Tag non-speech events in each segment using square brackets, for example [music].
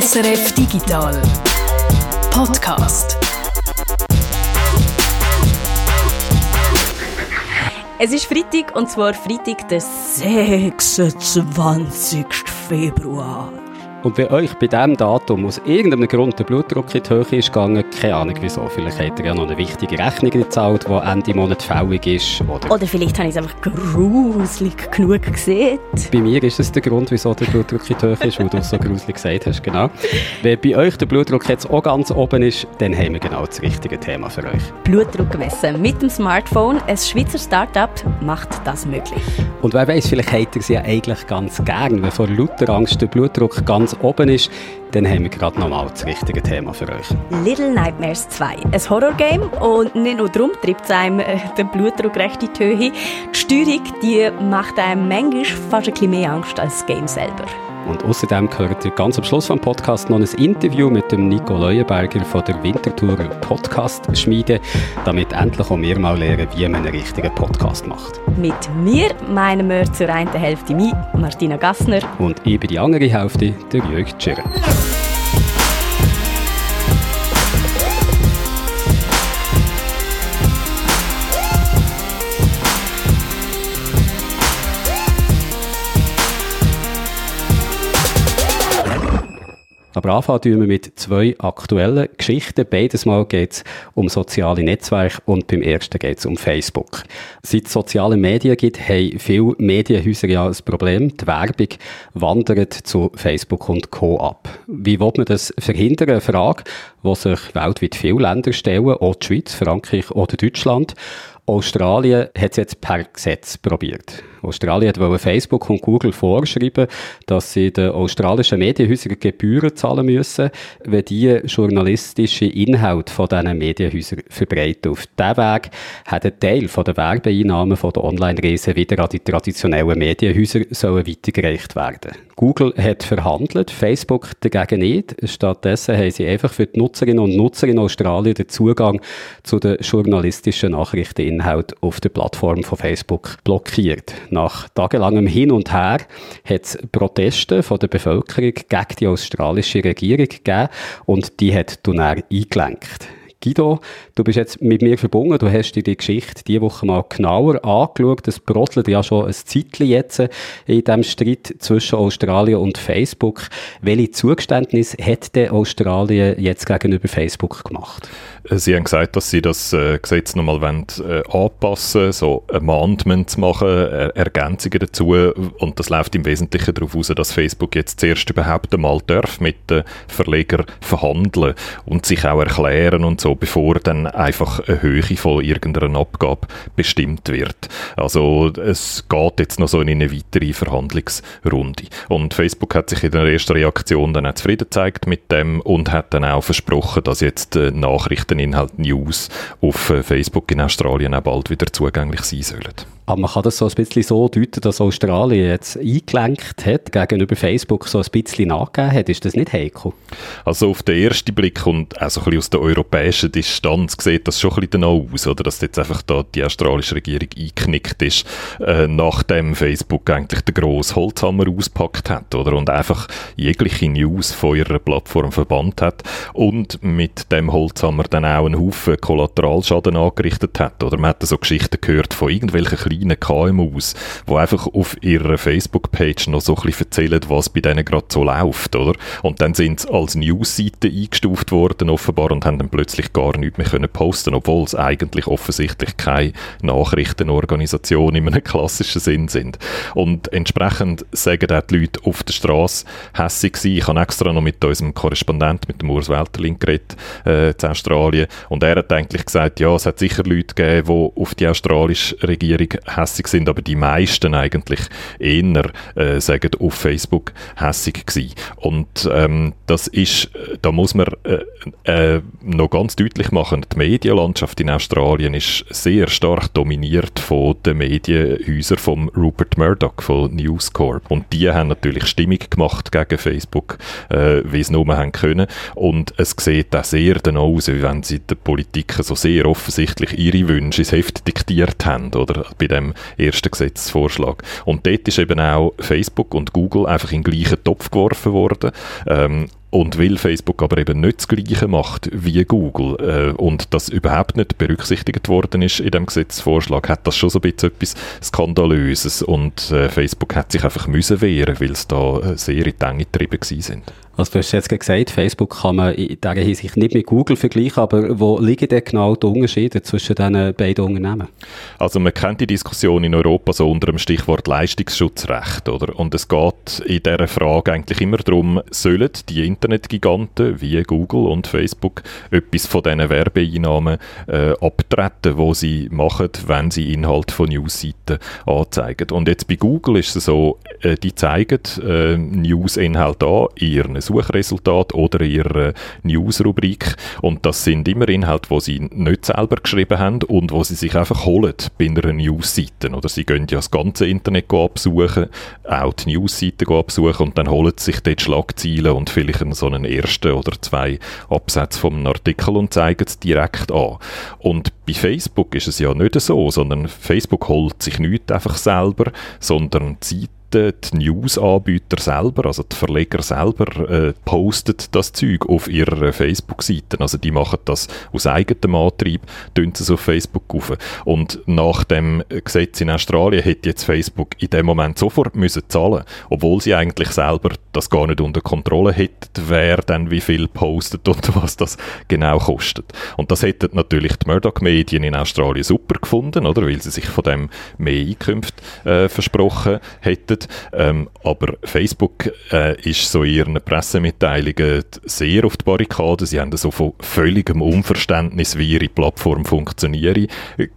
SRF Digital Podcast. Es ist Freitag und zwar Freitag, der 26. Februar. Und wenn euch bei diesem Datum aus irgendeinem Grund der Blutdruck in die Höhe ist gegangen, keine Ahnung wieso, vielleicht habt ihr ja noch eine wichtige Rechnung gezahlt, die Ende Monat fällig ist. Oder, Oder vielleicht habe ich es einfach gruselig genug gesehen. bei mir ist es der Grund, wieso der Blutdruck in die Höhe ist, weil du es so gruselig gesagt hast, genau. Wenn bei euch der Blutdruck jetzt auch ganz oben ist, dann haben wir genau das richtige Thema für euch. Blutdruck gemessen mit dem Smartphone. Ein Schweizer Start-up macht das möglich. Und wer weiß, vielleicht habt ihr sie ja eigentlich ganz gern, wenn vor lauter Angst der Blutdruck ganz oben ist, dann haben wir gerade nochmal das richtige Thema für euch. Little Nightmares 2. Ein Horrorgame und nicht nur darum treibt es einem äh, den Blutdruck recht in die Höhe. Die Steuerung die macht einem manchmal fast ein bisschen mehr Angst als das Game selber. Und außerdem hört ihr ganz am Schluss vom Podcast noch ein Interview mit dem Nico Leuenberger von der Winterthur Podcast Schmiede, damit endlich auch wir mal lernen, wie man einen richtigen Podcast macht. Mit mir meinen wir zur einen Hälfte mich, Martina Gassner. Und ich bin die andere Hälfte, der Jörg Tschirr. Aber anfangen wir mit zwei aktuellen Geschichten. Beides Mal geht es um soziale Netzwerke und beim ersten geht es um Facebook. Seit es soziale Medien gibt, haben viele Medienhäuser ja ein Problem. Die Werbung wandert zu Facebook und Co. ab. Wie will man das verhindern? Eine Frage, die sich weltweit viele Länder stellen, auch die Schweiz, Frankreich oder Deutschland. Australien hat es jetzt per Gesetz probiert. Australien wollte Facebook und Google vorschreiben, dass sie den australischen Medienhäusern Gebühren zahlen müssen, wenn die journalistische Inhalte von diesen Medienhäusern verbreiten. Auf diesem Weg hat ein Teil der Werbeeinnahmen von der Online-Reisen wieder an die traditionellen Medienhäuser sollen weitergereicht werden. Google hat verhandelt, Facebook dagegen nicht. Stattdessen haben sie einfach für die Nutzerinnen und Nutzer in Australien den Zugang zu den journalistischen Nachrichteninhalten auf der Plattform von Facebook blockiert. Nach tagelangem Hin und Her hat es Proteste von der Bevölkerung gegen die australische Regierung gegeben und die hat dann eingelenkt. Guido, du bist jetzt mit mir verbunden, du hast dir die Geschichte diese Woche mal genauer angeschaut. Es brodelt ja schon ein Zeitchen jetzt in diesem Streit zwischen Australien und Facebook. Welche Zugeständnis hat denn Australien jetzt gegenüber Facebook gemacht? Sie haben gesagt, dass Sie das äh, Gesetz nochmal wollen, äh, anpassen so Amendments machen, äh, Ergänzungen dazu. Und das läuft im Wesentlichen darauf aus, dass Facebook jetzt zuerst überhaupt einmal darf mit den Verlegern verhandeln und sich auch erklären und so, bevor dann einfach eine Höhe von irgendeiner Abgabe bestimmt wird. Also es geht jetzt noch so in eine weitere Verhandlungsrunde. Und Facebook hat sich in der ersten Reaktion dann auch zufrieden gezeigt mit dem und hat dann auch versprochen, dass jetzt äh, Nachrichteninhalt News auf äh, Facebook in Australien auch bald wieder zugänglich sein sollen. Aber man kann das so ein bisschen so deuten, dass Australien jetzt eingelenkt hat, gegenüber Facebook so ein bisschen nachgegeben hat. Ist das nicht heikel? Also auf den ersten Blick und auch so ein bisschen aus der europäischen Distanz sieht das schon ein bisschen aus, oder? dass jetzt einfach da die australische Regierung eingeknickt ist, äh, nachdem Facebook eigentlich den grossen Holzhammer auspackt hat, oder? Und einfach jegliche News von ihrer Plattform verbannt hat und mit dem Holzhammer dann auch einen Haufen Kollateralschaden angerichtet hat, oder? Man hat so Geschichten gehört von irgendwelchen kleinen KMUs, die einfach auf ihrer Facebook-Page noch so ein bisschen erzählen, was bei denen gerade so läuft, oder? Und dann sind sie als News-Seite eingestuft worden offenbar und haben dann plötzlich gar nichts mehr können posten, obwohl es eigentlich offensichtlich keine Nachrichtenorganisation in einem [laughs] klassischen Sinn sind. Und entsprechend sagen auch die Leute auf der Straße hässig sein. Ich habe extra noch mit unserem Korrespondent, mit dem Urs Welterling geredet, äh, zu Australien, und er hat eigentlich gesagt, ja, es hat sicher Leute gegeben, die auf die australische Regierung hässig sind, aber die meisten eigentlich eher äh, sagen auf Facebook hässig gewesen. Und ähm, das ist, da muss man äh, äh, noch ganz deutlich machen, die Medienlandschaft in Australien ist sehr stark dominiert von den Medienhäusern von Rupert Murdoch von News Corp. Und die haben natürlich Stimmung gemacht gegen Facebook, äh, wie sie nur haben können. Und es sieht auch sehr danach aus, wie wenn sie der Politik so sehr offensichtlich ihre Wünsche ins Heft diktiert haben, oder? Bei dem ersten Gesetzesvorschlag. Und dort ist eben auch Facebook und Google einfach in den gleichen Topf geworfen worden. Ähm, Und weil Facebook aber eben nicht das Gleiche macht wie Google äh, und das überhaupt nicht berücksichtigt worden ist in dem Gesetzesvorschlag, hat das schon so ein bisschen etwas Skandalöses und äh, Facebook hat sich einfach müssen wehren, weil es da äh, sehr in die Enge getrieben sind. Also du hast jetzt gesagt, Facebook kann man in dieser Hinsicht nicht mit Google vergleichen, aber wo liegen denn genau die Unterschiede zwischen diesen beiden Unternehmen? Also man kennt die Diskussion in Europa so unter dem Stichwort Leistungsschutzrecht, oder? Und es geht in dieser Frage eigentlich immer darum, sollen die Internetgiganten wie Google und Facebook etwas von diesen Werbeeinnahmen äh, abtreten, wo sie machen, wenn sie Inhalt von Newsseiten anzeigen. Und jetzt bei Google ist es so, äh, die zeigen äh, News-Inhalte an, ihren Suchresultat oder ihre News-Rubrik. Und das sind immer Inhalte, die sie nicht selber geschrieben haben und wo sie sich einfach holen bei einer News-Seite. Oder sie gehen ja das ganze Internet absuchen, auch die News-Seite absuchen und dann holen sie sich dort Schlagzeilen und vielleicht so einen ersten oder zwei Absätze vom Artikel und zeigen es direkt an. Und bei Facebook ist es ja nicht so, sondern Facebook holt sich nicht einfach selber, sondern zieht die News-Anbieter selber, also die Verleger selber, äh, posten das Zeug auf ihrer Facebook-Seite. Also die machen das aus eigenem Antrieb, tun es auf Facebook auf. Und nach dem Gesetz in Australien hätte jetzt Facebook in dem Moment sofort müssen zahlen, obwohl sie eigentlich selber das gar nicht unter Kontrolle hätten, wer dann wie viel postet und [laughs] was das genau kostet. Und das hätten natürlich die Murdoch-Medien in Australien super gefunden, oder, weil sie sich von dem mehr Einkünfte äh, versprochen hätten ähm, aber Facebook äh, ist so in ihren Pressemitteilungen sehr auf die Barrikaden. Sie haben so von völligem Unverständnis, wie ihre Plattform funktioniert,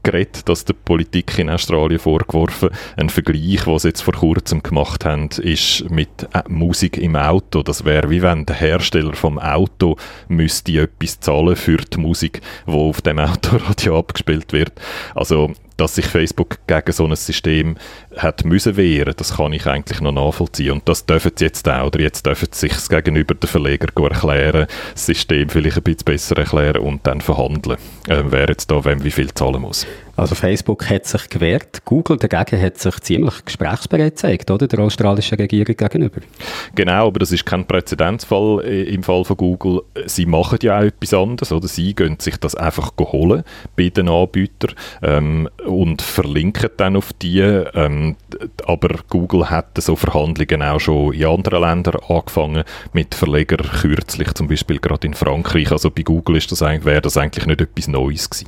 geredet, dass der Politik in Australien vorgeworfen. Ein Vergleich, was sie jetzt vor kurzem gemacht haben, ist mit äh, Musik im Auto. Das wäre wie wenn der Hersteller vom Auto müsste etwas zahlen für die Musik, die auf dem [laughs] Autoradio abgespielt wird. Also dass sich Facebook gegen so ein System hat müssen wehren, das kann ich eigentlich noch nachvollziehen. Und das dürfen sie jetzt auch, oder jetzt dürfen sie sich gegenüber den Verleger erklären, das System vielleicht ein bisschen besser erklären und dann verhandeln, äh, wer jetzt da wem wie viel zahlen muss. Also Facebook hat sich gewehrt, Google dagegen hat sich ziemlich gesprächsbereit gezeigt, oder, der australischen Regierung gegenüber. Genau, aber das ist kein Präzedenzfall äh, im Fall von Google. Sie machen ja auch etwas anderes, oder? Sie gehen sich das einfach holen bei den Anbietern ähm, und verlinken dann auf die. Ähm, aber Google hat so Verhandlungen auch schon in anderen Ländern angefangen, mit Verlegern kürzlich, zum Beispiel gerade in Frankreich. Also bei Google ist das eigentlich, wäre das eigentlich nicht etwas Neues gewesen.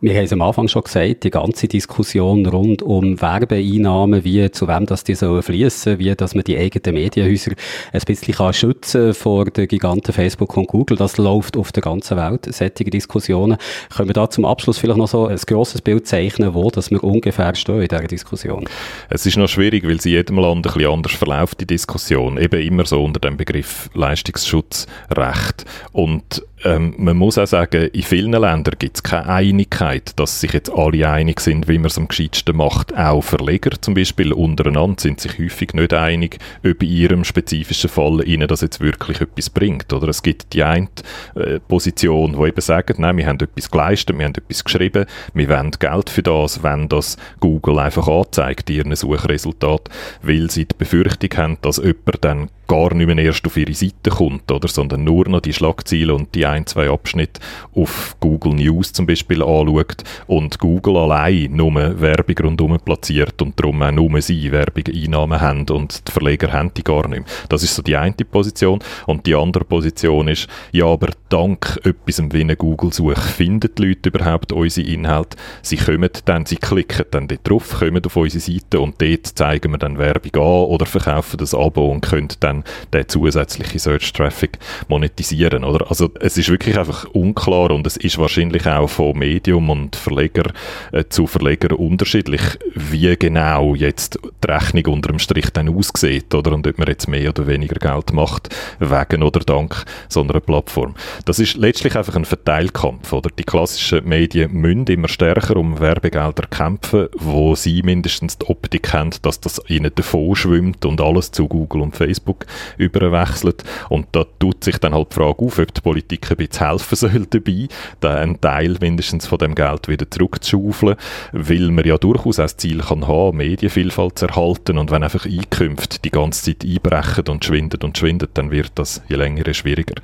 Wir haben es am Anfang schon gesagt, die ganze Diskussion rund um Werbeeinnahmen, wie zu wem das die sollen fließen, wie dass man die eigenen Medienhäuser ein bisschen kann schützen vor den Giganten Facebook und Google, das läuft auf der ganzen Welt, solche Diskussionen. Können wir da zum Abschluss vielleicht noch so ein grosses Bild zeichnen, wo dass wir ungefähr stehen in dieser Diskussion? Es ist noch schwierig, weil sie in jedem Land ein bisschen anders verläuft, die Diskussion. Eben immer so unter dem Begriff Leistungsschutzrecht. Und ähm, man muss auch sagen, in vielen Ländern gibt es keine Einigkeit, dass sich jetzt alle einig sind, wie man es am gescheitsten macht. Auch Verleger zum Beispiel untereinander sind sich häufig nicht einig, ob in ihrem spezifischen Fall ihnen das jetzt wirklich etwas bringt. Oder es gibt die eine äh, Position, die eben sagt, nein, wir haben etwas geleistet, wir haben etwas geschrieben, wir wollen Geld für das, wenn das Google einfach anzeigt, ihren Suchresultat, weil sie die Befürchtung haben, dass jemand dann gar nicht mehr erst auf ihre Seite kommt, oder, sondern nur noch die Schlagziele und die ein, zwei Abschnitte auf Google News zum Beispiel anschaut und Google allein nur Werbung rundherum platziert und darum auch nur sie Werbung-Einnahmen haben und die Verleger haben die gar nicht mehr. Das ist so die eine Position. Und die andere Position ist, ja, aber dank etwas wie eine Google-Suche finden die Leute überhaupt unsere Inhalte. Sie kommen dann, sie klicken dann dort drauf, kommen auf unsere Seite und dort zeigen wir dann Werbung an oder verkaufen das Abo und können dann den zusätzlichen Search-Traffic monetisieren, oder? Also es ist wirklich einfach unklar und es ist wahrscheinlich auch von Medium und Verleger äh, zu Verleger unterschiedlich, wie genau jetzt die Rechnung unter dem Strich dann aussieht, oder? Und ob man jetzt mehr oder weniger Geld macht, wegen oder dank so einer Plattform. Das ist letztlich einfach ein Verteilkampf, oder? Die klassischen Medien müssen immer stärker um Werbegelder kämpfen, wo sie mindestens die Optik haben, dass das ihnen davon schwimmt und alles zu Google und Facebook überwechselt. Und da tut sich dann halt die Frage auf, ob die Politik ein bisschen helfen soll dabei, da einen Teil mindestens von dem Geld wieder zurückzuschaufeln, weil man ja durchaus auch das Ziel kann haben, Medienvielfalt zu erhalten und wenn einfach Einkünfte die ganze Zeit einbrechen und schwindet und schwindet, dann wird das je länger schwieriger.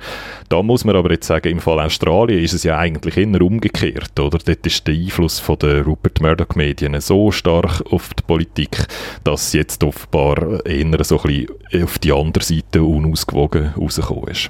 Da muss man aber jetzt sagen, im Fall Australien ist es ja eigentlich eher umgekehrt, oder? Dort ist der Einfluss von der Rupert Murdoch Medien so stark auf die Politik, dass jetzt offenbar eher so ein bisschen auf die andere Seite unausgewogen rausgekommen ist.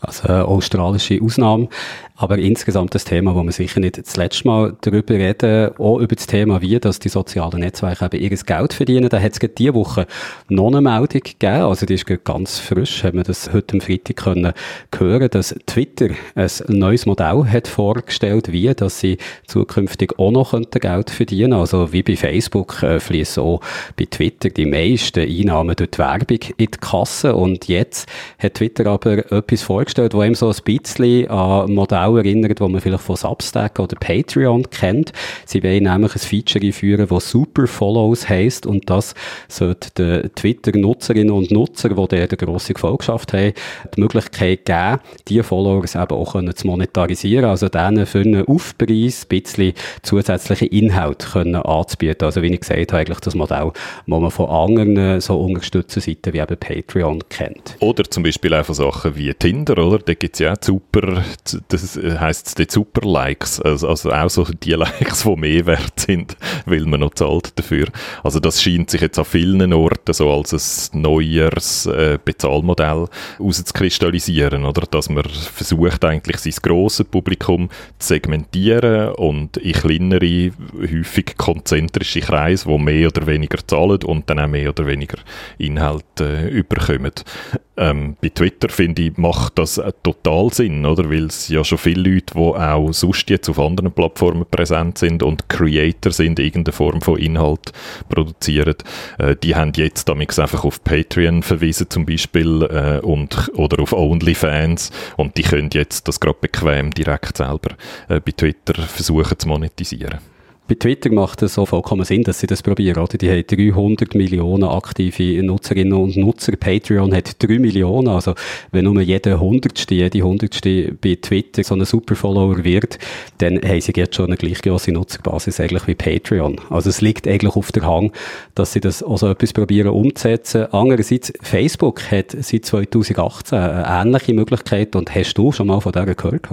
Also eine australische Ausnahme. Aber insgesamt das Thema, wo wir sicher nicht das letzte Mal darüber reden, auch über das Thema, wie dass die sozialen Netzwerke eben ihr Geld verdienen. Da hat es diese Woche noch eine Meldung gegeben, also die ist ganz frisch, haben wir das heute am Freitag können hören, dass Twitter ein neues Modell hat vorgestellt, wie dass sie zukünftig auch noch Geld verdienen Also wie bei Facebook äh, fließen auch bei Twitter die meisten Einnahmen durch die Werbung in die Kasse. Und jetzt hat Twitter aber etwas vorgestellt, wo eben so ein bisschen an Modell auch erinnert, wo man vielleicht von Substack oder Patreon kennt. Sie wollen nämlich ein Feature einführen, das Super Follows heisst und das sollte den Twitter-Nutzerinnen und Nutzer, die der eine grosse Gefolgschaft haben, die Möglichkeit geben, diese Followers eben auch zu monetarisieren, also denen für einen Aufpreis ein bisschen zusätzliche Inhalt können anzubieten. Also wie ich gesagt habe, eigentlich das Modell, das man von anderen so unterstützten Seiten wie eben Patreon kennt. Oder zum Beispiel einfach Sachen wie Tinder, oder? Da gibt es ja auch super, das heisst es dort Super Likes, also, also, auch so die Likes, die mehr wert sind, [laughs] weil man noch zahlt dafür. Also das scheint sich jetzt an vielen Orten so als ein neues äh, Bezahlmodell auszukristallisieren, oder? Dass man versucht eigentlich sein grosses Publikum zu segmentieren und in kleinere, häufig konzentrische Kreise, die mehr oder weniger zahlen und dann auch mehr oder weniger Inhalt äh, überkommen. Ähm, bei Twitter, finde ich, macht das total Sinn, oder? Weil es ja schon viele Leute, die auch sonst jetzt auf anderen Plattformen präsent sind und Creator sind, irgendeine Form von Inhalt produzieren, äh, die haben jetzt damit einfach auf Patreon verwiesen zum Beispiel äh, und, oder auf OnlyFans und die können jetzt das gerade bequem direkt selber äh, bei Twitter versuchen zu monetisieren. Bei Twitter macht es so vollkommen Sinn, dass sie das probieren, oder? Die haben 300 Millionen aktive Nutzerinnen und Nutzer. Patreon hat 3 Millionen. Also, wenn nur jeder Hundertste, jede Hundertste bei Twitter so ein Superfollower wird, dann haben sie jetzt schon eine gleich grosse Nutzerbasis eigentlich wie Patreon. Also, es liegt eigentlich auf der Hand, dass sie das auch so etwas probieren umzusetzen. Andererseits, Facebook hat seit 2018 eine ähnliche Möglichkeit und hast du schon mal von der gehört?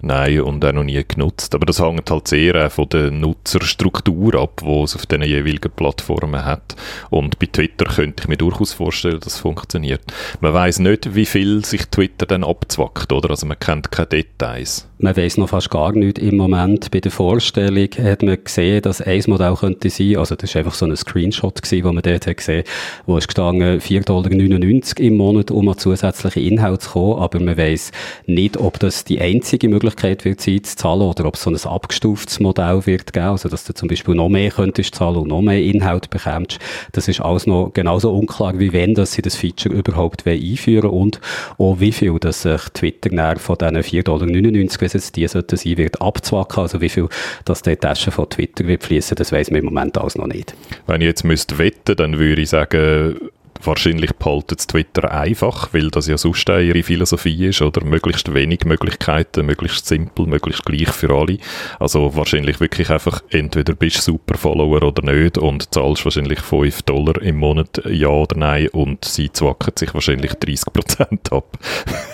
Nein, und auch noch nie genutzt. Aber das hängt halt sehr von der Nutzerstruktur ab, die es auf den jeweiligen Plattformen hat. Und bei Twitter könnte ich mir durchaus vorstellen, dass es funktioniert. Man weiß nicht, wie viel sich Twitter dann abzwackt, oder? Also man kennt keine Details. Man weiß noch fast gar nichts im Moment. Bei der Vorstellung hat man gesehen, dass ein Modell könnte sein, also das war einfach so ein Screenshot wo man dort hat gesehen, wo es gestanden 4,99 Dollar im Monat, um an zusätzliche Inhalte zu kommen, aber man weiß nicht, ob das die einzige Möglichkeit wird sein, zu zahlen, oder ob es so ein abgestuftes Modell wird geben, also dass du zum Beispiel noch mehr könntest zahlen und noch mehr Inhalt bekommst. Das ist alles noch genauso unklar, wie wenn dass sie das Feature überhaupt einführen und auch wie viel, dass sich Twitter von diesen 4,99 Dollar wie es die sollten sein, wird abzwacken. Also wie viel das die Tasche von Twitter wird fließen, das weiß man im Moment alles noch nicht. Wenn ich jetzt müsste wetten, dann würde ich sagen, Wahrscheinlich behalten es Twitter einfach, weil das ja sonst ihre Philosophie ist, oder möglichst wenig Möglichkeiten, möglichst simpel, möglichst gleich für alle. Also wahrscheinlich wirklich einfach, entweder bist du super Follower oder nicht und zahlst wahrscheinlich 5 Dollar im Monat, ja oder nein, und sie zwacken sich wahrscheinlich 30% ab.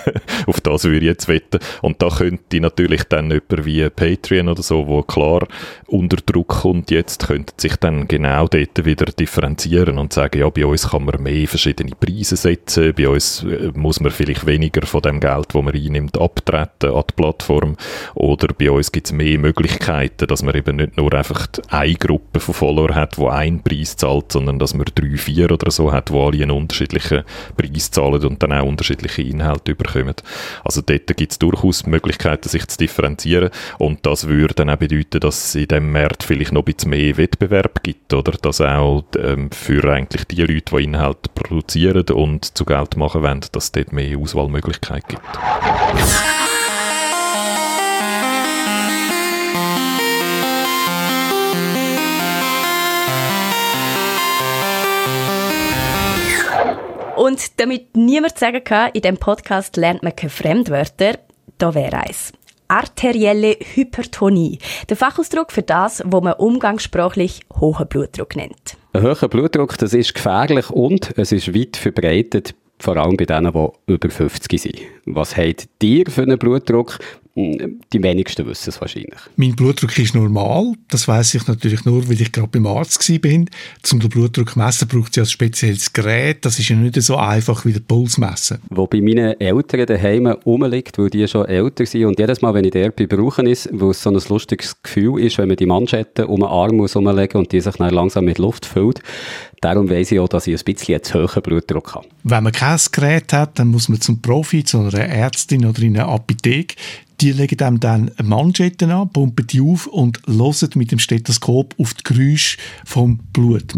[laughs] Auf das würde ich jetzt wetten. Und da könnte natürlich dann jemand wie Patreon oder so, wo klar unter Druck kommt jetzt, könnte sich dann genau dort wieder differenzieren und sagen, ja, bei uns kann man mehr mehr verschiedene Preise setzen. Bei uns äh, muss man vielleicht weniger von dem Geld, das man einnimmt, abtreten an die Plattform. Oder bei uns gibt es mehr Möglichkeiten, dass man eben nicht nur einfach eine Gruppe von Followern hat, die einen Preis zahlt, sondern dass man drei, vier oder so hat, die alle einen unterschiedlichen Preis zahlen und dann auch unterschiedliche Inhalte bekommen. Also dort gibt es durchaus Möglichkeiten, sich zu differenzieren. Und das würde dann auch bedeuten, dass es in diesem Markt vielleicht noch ein bisschen mehr Wettbewerb gibt, oder? Dass auch ähm, für eigentlich die Leute, die Inhalte produzieren und zu Geld machen wollen, dass es dort mehr Auswahlmöglichkeiten gibt. Und damit niemand sagen kann, in diesem Podcast lernt man keine Fremdwörter, da wäre eins. Arterielle Hypertonie. Der Fachausdruck für das, was man umgangssprachlich hohen Blutdruck nennt. Ein hoher Blutdruck, das ist gefährlich und es ist weit verbreitet vor allem bei denen, die über 50 sind. Was habt ihr für einen Blutdruck? Die wenigsten wissen es wahrscheinlich. Mein Blutdruck ist normal. Das weiß ich natürlich nur, weil ich gerade beim Arzt bin. Um den Blutdruck zu messen, braucht es ja ein spezielles Gerät. Das ist ja nicht so einfach wie der Puls messen. Wo bei meinen Eltern daheim rumliegt, weil die schon älter sind. Und jedes Mal, wenn ich der brauchen ist, wo es so ein lustiges Gefühl ist, wenn man die Manschette um den Arm muss und die sich dann langsam mit Luft füllt. Darum weiss ich auch, dass ich ein bisschen zu hohen Blutdruck habe. Wenn man kein Gerät hat, dann muss man zum Profi, zu einer Ärztin oder in eine Apotheke. Die legen einem dann Manschetten an, pumpen die auf und hören mit dem Stethoskop auf die Geräusche vom Blut.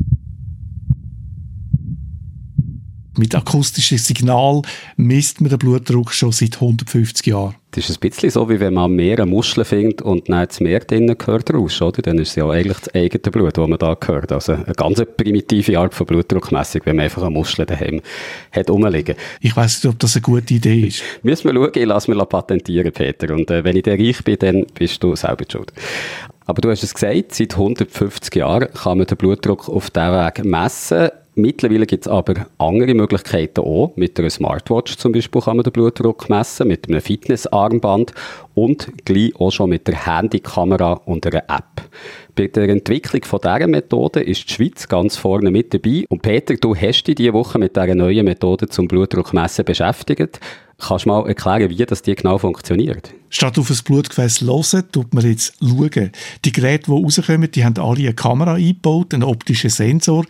Mit akustischem Signal misst man den Blutdruck schon seit 150 Jahren. Das ist ein bisschen so, wie wenn man am Meer eine Muschel findet und dann das Meer drinnen gehört raus, oder? Dann ist es ja eigentlich das eigene Blut, das man da hört. Also eine ganz primitive Art von Blutdruckmessung, wenn man einfach eine Muschel daheim hat rumliegen. Ich weiss nicht, ob das eine gute Idee ist. Müssen wir schauen, ich lasse mich patentieren, Peter. Und äh, wenn ich dann reich bin, dann bist du selber schuld. Aber du hast es gesagt, seit 150 Jahren kann man den Blutdruck auf diesem Weg messen. Mittlerweile gibt es aber andere Möglichkeiten auch. Mit einer Smartwatch zum Beispiel kann man den Blutdruck messen, mit einem Fitnessarmband und gleich auch schon mit der Handykamera und einer App. Bei der Entwicklung von dieser Methode ist die Schweiz ganz vorne mit dabei. Und Peter, du hast dich diese Woche mit dieser neuen Methode zum Blutdruckmessen beschäftigt. Kannst du mal erklären, wie das die genau funktioniert? Statt auf ein Blutgefäß hören, tut man jetzt schauen. Die Geräte, die rauskommen, die haben alle eine Kamera eingebaut, einen optischen Sensor.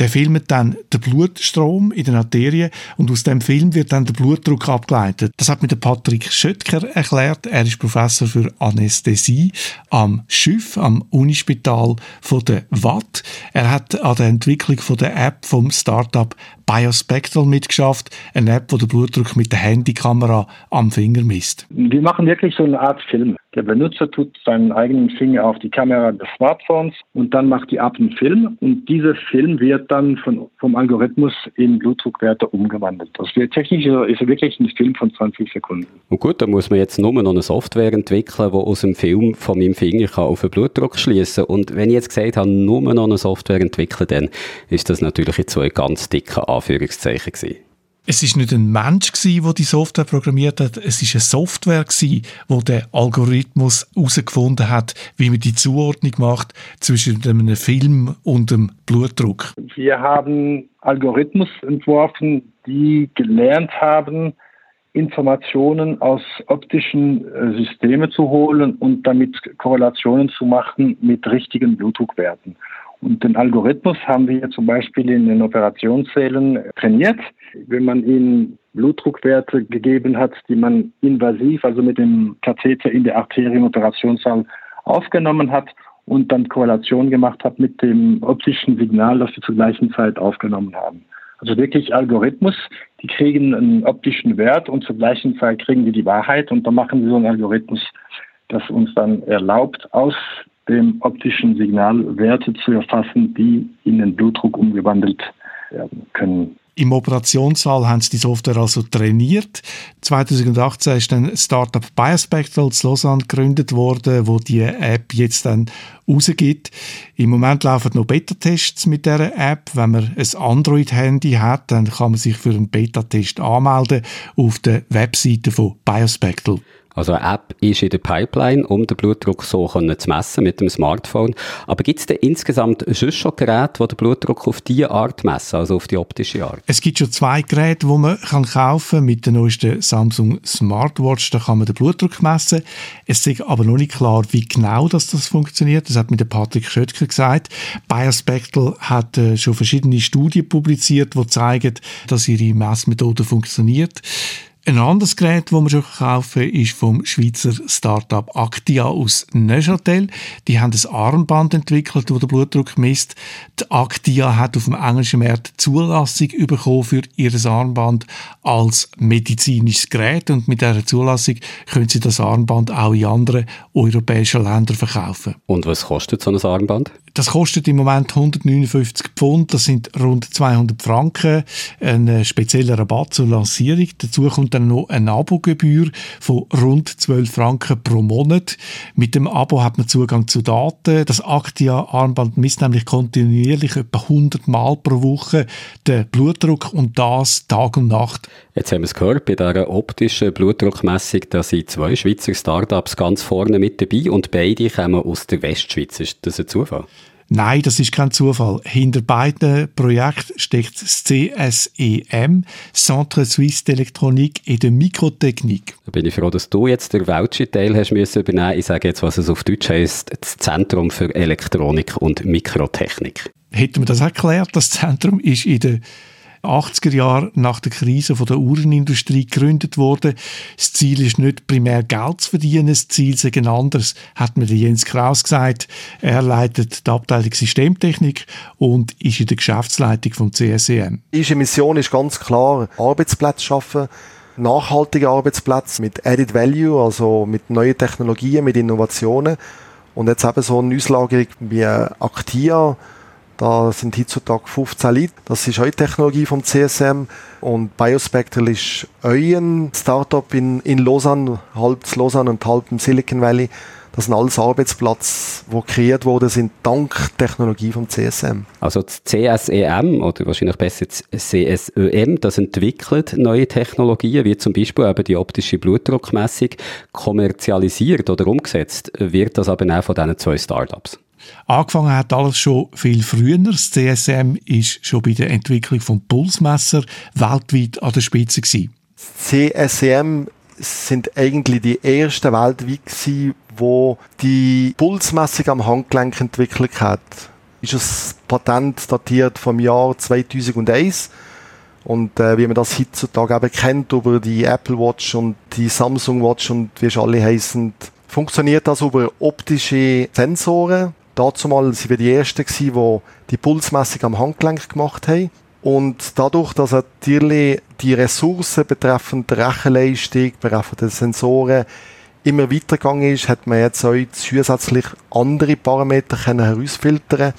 Der filmt dann den Blutstrom in den Arterien und aus dem Film wird dann der Blutdruck abgeleitet. Das hat mir der Patrick Schöttker erklärt. Er ist Professor für Anästhesie am Schiff, am Unispital von der Watt. Er hat an der Entwicklung von der App vom Startup Biospectral mitgeschafft, eine App, die den Blutdruck mit der Handykamera am Finger misst. Wir machen wirklich so eine Art Film. Der Benutzer tut seinen eigenen Finger auf die Kamera des Smartphones und dann macht die App einen Film und dieser Film wird dann von, vom Algorithmus in Blutdruckwerte umgewandelt. Das wird technisch ist wirklich ein Film von 20 Sekunden. Und gut, da muss man jetzt nur noch eine Software entwickeln, die aus dem Film von meinem Finger kann auf den Blutdruck schließen. Und wenn ich jetzt gesagt habe, nur noch eine Software entwickeln, dann ist das natürlich jetzt so ein ganz dicker Anführungszeichen gewesen. Es ist nicht ein Mensch gewesen, der die Software programmiert hat. Es ist eine Software gewesen, wo der Algorithmus herausgefunden hat, wie man die Zuordnung macht zwischen einem Film und dem Blutdruck. Wir haben Algorithmus entworfen, die gelernt haben, Informationen aus optischen äh, Systemen zu holen und damit Korrelationen zu machen mit richtigen Blutdruckwerten. Und den Algorithmus haben wir zum Beispiel in den Operationssälen trainiert. Wenn man ihnen Blutdruckwerte gegeben hat, die man invasiv, also mit dem Katheter in der Arterienoperationssaal aufgenommen hat und dann Korrelation gemacht hat mit dem optischen Signal, das sie zur gleichen Zeit aufgenommen haben. Also wirklich Algorithmus, die kriegen einen optischen Wert und zur gleichen Zeit kriegen die die Wahrheit und dann machen sie so einen Algorithmus, das uns dann erlaubt, aus dem optischen Signal Werte zu erfassen, die in den Blutdruck umgewandelt werden können. Im Operationssaal haben sie die Software also trainiert. 2018 ist dann Startup Biospectral in Lausanne gegründet worden, wo die App jetzt dann rausgibt. Im Moment laufen noch Beta-Tests mit dieser App. Wenn man ein Android-Handy hat, dann kann man sich für einen Beta-Test anmelden auf der Webseite von Biospectral. Also eine App ist in der Pipeline, um den Blutdruck so zu messen mit dem Smartphone. Aber gibt es denn insgesamt schon schon Geräte, die den Blutdruck auf diese Art messen, also auf die optische Art? Es gibt schon zwei Geräte, die man kann kaufen kann. Mit der neuesten Samsung Smartwatch, da kann man den Blutdruck messen. Es ist aber noch nicht klar, wie genau das, das funktioniert. Das hat mir der Patrick Schöttker gesagt. Biospectral hat äh, schon verschiedene Studien publiziert, die zeigen, dass ihre Messmethode funktioniert. Ein anderes Gerät, das man schon kaufen ist vom Schweizer Startup Actia aus Neuchâtel. Die haben ein Armband entwickelt, das den Blutdruck misst. Die Actia hat auf dem englischen Markt Zulassung bekommen für ihr Armband als medizinisches Gerät und mit dieser Zulassung können sie das Armband auch in anderen europäischen Ländern verkaufen. Und was kostet so ein Armband? Das kostet im Moment 159 Pfund, das sind rund 200 Franken, ein spezieller Rabatt zur Lancierung. Dazu kommt dann noch eine Abogebühr von rund 12 Franken pro Monat. Mit dem Abo hat man Zugang zu Daten. Das Actia-Armband misst nämlich kontinuierlich etwa 100 Mal pro Woche den Blutdruck und das Tag und Nacht. Jetzt haben wir es gehört, bei dieser optischen Blutdruckmessung, da sind zwei Schweizer Startups ganz vorne mit dabei und beide kommen aus der Westschweiz. Ist das ein Zufall? Nein, das ist kein Zufall. Hinter beiden Projekten steckt das CSEM, Centre Suisse d'Electronique et de Mikrotechnik. Da bin ich froh, dass du jetzt den welschen Teil hast müssen übernehmen. Ich sage jetzt, was es auf Deutsch heißt, das Zentrum für Elektronik und Mikrotechnik. Hätten wir das erklärt, das Zentrum ist in der 80er Jahren nach der Krise von der Uhrenindustrie gegründet worden. Das Ziel ist nicht primär Geld zu verdienen, das Ziel ist ein anderes, hat mir Jens Kraus gesagt. Er leitet die Abteilung Systemtechnik und ist in der Geschäftsleitung vom CSEM. Unsere Mission ist ganz klar, Arbeitsplätze schaffen, nachhaltige Arbeitsplätze mit Added Value, also mit neuen Technologien, mit Innovationen. Und jetzt eben so eine Auslagerung wie Actia, da sind heutzutage 15 Leute. Das ist eine Technologie vom CSM. Und Biospectral ist ein Startup in, in Lausanne, halb in Lausanne und halb im Silicon Valley. Das sind alles Arbeitsplätze, die kreiert worden sind, dank Technologie vom CSM. Also das CSEM, oder wahrscheinlich besser das CSEM, das entwickelt neue Technologien, wie zum Beispiel eben die optische Blutdruckmessung, kommerzialisiert oder umgesetzt wird das aber auch von diesen zwei Startups. Angefangen hat alles schon viel früher. Das CSM ist schon bei der Entwicklung von Pulsmesser weltweit an der Spitze gewesen. CSM sind eigentlich die ersten weltweit gewesen, wo die Pulsmessung am Handgelenk entwickelt hat. Ist das Patent datiert vom Jahr 2001 und äh, wie man das heutzutage eben kennt über die Apple Watch und die Samsung Watch und wie es alle heißen, funktioniert das über optische Sensoren, Dazu mal sind wir die Ersten gewesen, die die Pulsmessung am Handgelenk gemacht haben. Und dadurch, dass natürlich die Ressourcen betreffend Rechenleistung, betreffend Sensoren immer weitergegangen ist, hat man jetzt auch zusätzlich andere Parameter können herausfiltern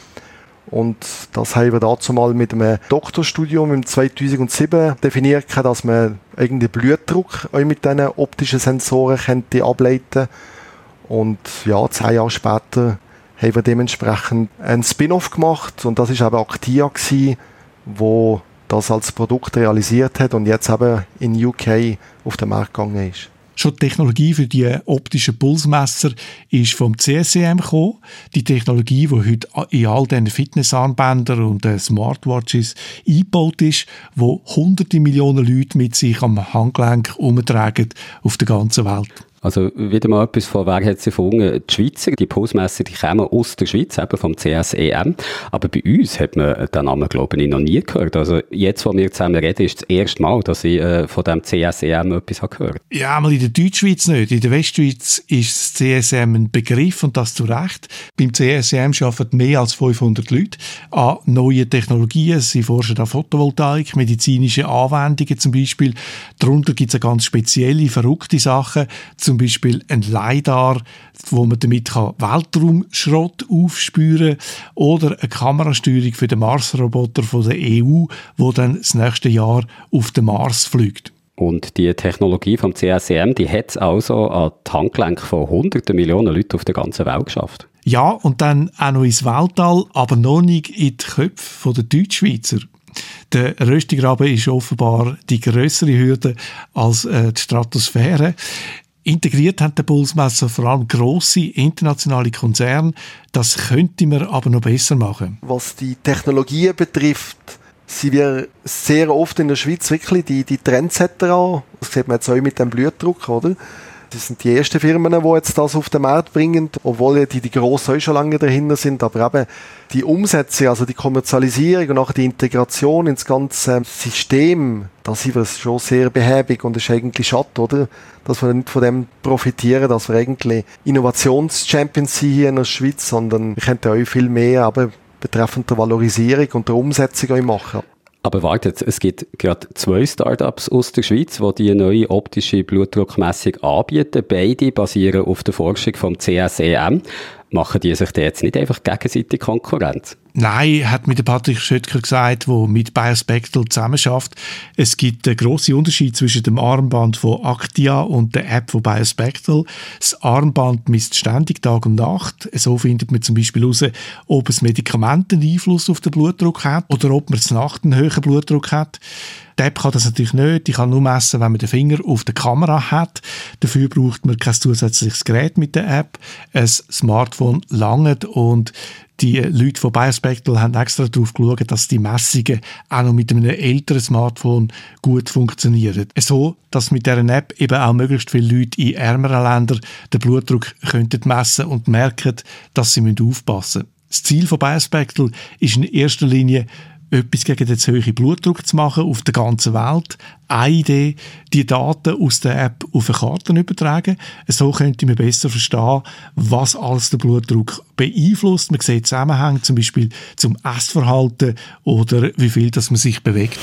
und das haben wir dazu mal mit einem Doktorstudium im 2007 definiert, dass man irgendwie Blutdruck auch mit diesen optischen Sensoren könnte ableiten Und ja, zehn Jahre später haben wir dementsprechend einen Spin-off gemacht und das ist eben Actia gewesen, wo das als Produkt realisiert hat und jetzt eben in UK auf den Markt gegangen ist. Schon die Technologie für die optischen Pulsmesser ist vom CSEM gekommen. Die Technologie, die heute in all diesen Fitnessarmbändern und Smartwatches eingebaut ist, wo hunderte Millionen Leute mit sich am Handgelenk umtragen auf der ganzen Welt. Also wieder mal etwas von, wer hat sie erfunden? Die Schweizer, die Pulsmesser, die kommen aus der Schweiz, eben vom CSEM. Aber bei uns hat man den Namen, glaube ich, noch nie gehört. Also jetzt, wo wir zusammen reden, ist das erste Mal, dass ich äh, von dem CSEM etwas habe gehört. Ja, mal in der Deutschschweiz nicht. In der Westschweiz ist das CSM ein Begriff und das zu Recht. Beim CSM arbeiten mehr als 500 Leute an neuen Technologien. Sie forschen an Photovoltaik, medizinische Anwendungen zum Beispiel. Darunter gibt es ganz spezielle, verrückte Sachen Beispiel ein LiDAR, wo man damit Weltraumschrott aufspüren kann, oder eine Kamerasteuerung für den Mars-Roboter von der EU, wo dann das nächste Jahr auf den Mars fliegt. Und die Technologie vom CSEM, die hat es also an die Handgelenke von hunderten Millionen Leuten auf der ganzen Welt geschafft. Ja, und dann auch noch ins Weltall, aber noch nicht in die Köpfe der Deutschschweizer. Der Röstigraben ist offenbar die größere Hürde als äh, die Stratosphäre. Integriert haben der Pulsmesser vor allem grosse internationale Konzerne. Das könnte man aber noch besser machen. Was die Technologie betrifft, sind wir sehr oft in der Schweiz wirklich die, die Trendsetter an. Das sieht man jetzt auch mit dem Blutdruck, oder? Das sind die ersten Firmen, die jetzt das auf den Markt bringen, obwohl die, die grossen auch schon lange dahinter sind. Aber eben die Umsätze, also die Kommerzialisierung und auch die Integration ins ganze System, da sind wir schon sehr behäbig und es ist eigentlich schade, oder? Dass wir nicht von dem profitieren, dass wir eigentlich Innovations-Champions sind hier in der Schweiz, sondern wir könnten auch viel mehr aber betreffend der Valorisierung und der Umsetzung auch machen. Aber wartet, es gibt gerade zwei Startups aus der Schweiz, die die neue optische Blutdruckmessung anbieten. Beide basieren auf der Forschung vom CSEM. Machen die sich da jetzt nicht einfach gegenseitig Konkurrenz? Nein, hat mir der Patrick Schöttker gesagt, der mit Biospectral zusammenarbeitet. Es gibt einen grossen Unterschied zwischen dem Armband von Actia und der App von Biospectral. Das Armband misst ständig Tag und Nacht. So findet man zum Beispiel heraus, ob ein Medikament einen Einfluss auf den Blutdruck hat oder ob man zur Nacht einen höheren Blutdruck hat. Die App kann das natürlich nicht. Die kann nur messen, wenn man den Finger auf der Kamera hat. Dafür braucht man kein zusätzliches Gerät mit der App. Ein Smartphone langt und die Leute von Biospectral haben extra darauf geschaut, dass die Messungen auch noch mit einem älteren Smartphone gut funktionieren. So, dass mit dieser App eben auch möglichst viele Leute in ärmeren Ländern den Blutdruck könnten messen und merken, dass sie aufpassen müssen. Das Ziel von Biospectral ist in erster Linie, etwas gegen den zu hohen Blutdruck zu machen auf der ganzen Welt. Eine Idee, die Daten aus der App auf eine Karte übertragen. So könnte man besser verstehen, was alles den Blutdruck beeinflusst. Man sieht Zusammenhänge zum Beispiel zum Essverhalten oder wie viel dass man sich bewegt.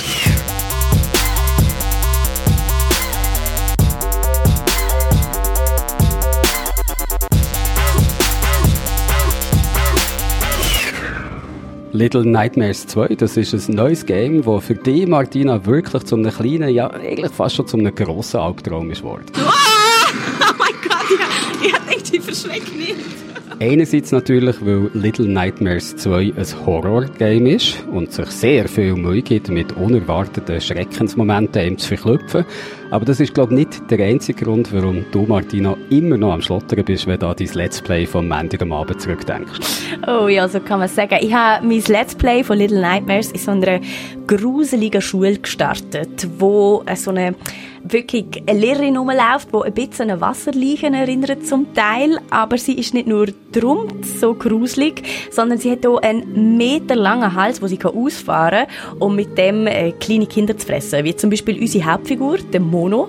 Little Nightmares 2, das ist ein neues Game, das für dich, Martina, wirklich zu einem kleinen, ja eigentlich fast schon zu einem grossen Albtraum ist geworden. Oh, [laughs] oh mein Gott, ich, ich denke, ich verschrecke nicht. Einerseits natürlich, weil Little Nightmares 2 ein Horror-Game ist und sich sehr viel Mühe gibt, mit unerwarteten Schreckensmomenten zu verknüpfen. Aber das ist, glaube ich, nicht der einzige Grund, warum du, Martina, immer noch am Schlottern bist, wenn du an dein Let's Play vom Montag am Abend zurückdenkst. Oh ja, so kann man sagen. Ich habe mein Let's Play von Little Nightmares in so einer gruseligen Schule gestartet, wo so eine wirklich eine Lehrerin rumläuft, die ein bisschen an Wasserleichen erinnert zum Teil, aber sie ist nicht nur drum so gruselig, sondern sie hat auch einen meterlangen Hals, wo sie ausfahren kann, um mit dem äh, kleine Kinder zu fressen, wie zum Beispiel unsere Hauptfigur, der Mono.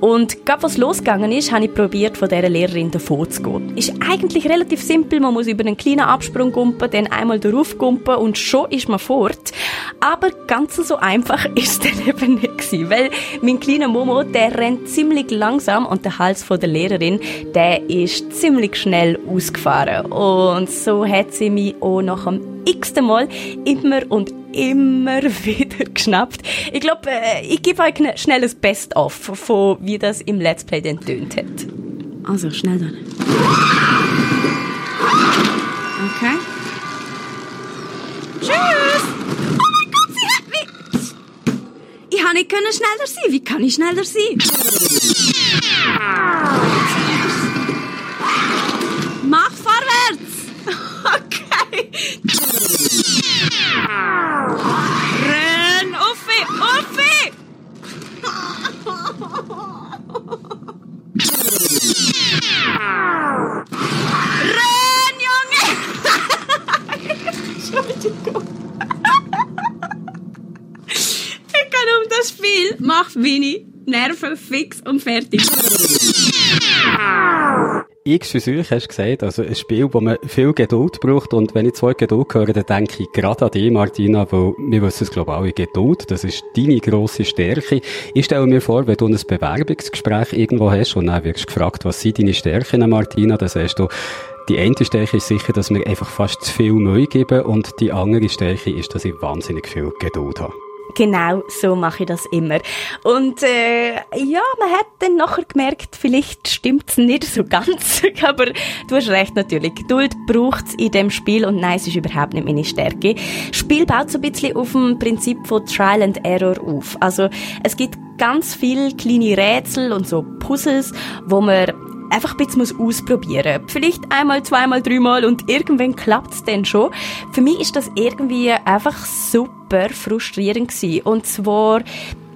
Und gerade was losgegangen ist, habe ich probiert, von dieser Lehrerin davon zu gehen. Ist eigentlich relativ simpel, man muss über einen kleinen Absprung gumpen, dann einmal darauf gumpen und schon ist man fort. Aber ganz so einfach [laughs] ist es dann eben nicht gewesen, weil mein kleiner Momo, der rennt ziemlich langsam und der Hals von der Lehrerin, der ist ziemlich schnell ausgefahren. Und so hat sie mich auch nach dem x-ten Mal immer und immer [laughs] wieder geschnappt. Ich glaube, äh, ich gebe euch schnell ein Best-of von wie das im Let's Play dann tönt hat. Also, schnell dann. Okay. Tschüss! Ich kann nicht schneller sein. Wie kann ich schneller sein? Mach vorwärts! [laughs] Okay. Renn, Uffi, Uffi! Renn, Junge! [laughs] Entschuldigung. Das Spiel, mach Winnie, Nerven fix und fertig. X für sich hast du gesagt, also ein Spiel, wo man viel Geduld braucht und wenn ich zwei Geduld höre, dann denke ich gerade an dich, Martina, weil wir wissen es glaube Geduld, das ist deine grosse Stärke. Ich stelle mir vor, wenn du ein Bewerbungsgespräch irgendwo hast und dann wirst du gefragt, was sind deine Stärken, Martina, dann sagst du, die eine Stärke ist sicher, dass wir einfach fast zu viel Mühe geben und die andere Stärke ist, dass ich wahnsinnig viel Geduld habe. Genau, so mache ich das immer. Und äh, ja, man hat dann nachher gemerkt, vielleicht stimmt's nicht so ganz, [laughs] aber du hast recht natürlich. Geduld braucht's in dem Spiel und nein, es ist überhaupt nicht meine Stärke. Das Spiel baut so ein bisschen auf dem Prinzip von Trial and Error auf. Also es gibt ganz viele kleine Rätsel und so Puzzles, wo man einfach ein bisschen ausprobieren muss. Vielleicht einmal, zweimal, dreimal und irgendwann klappt es dann schon. Für mich ist das irgendwie einfach super frustrierend gewesen. Und zwar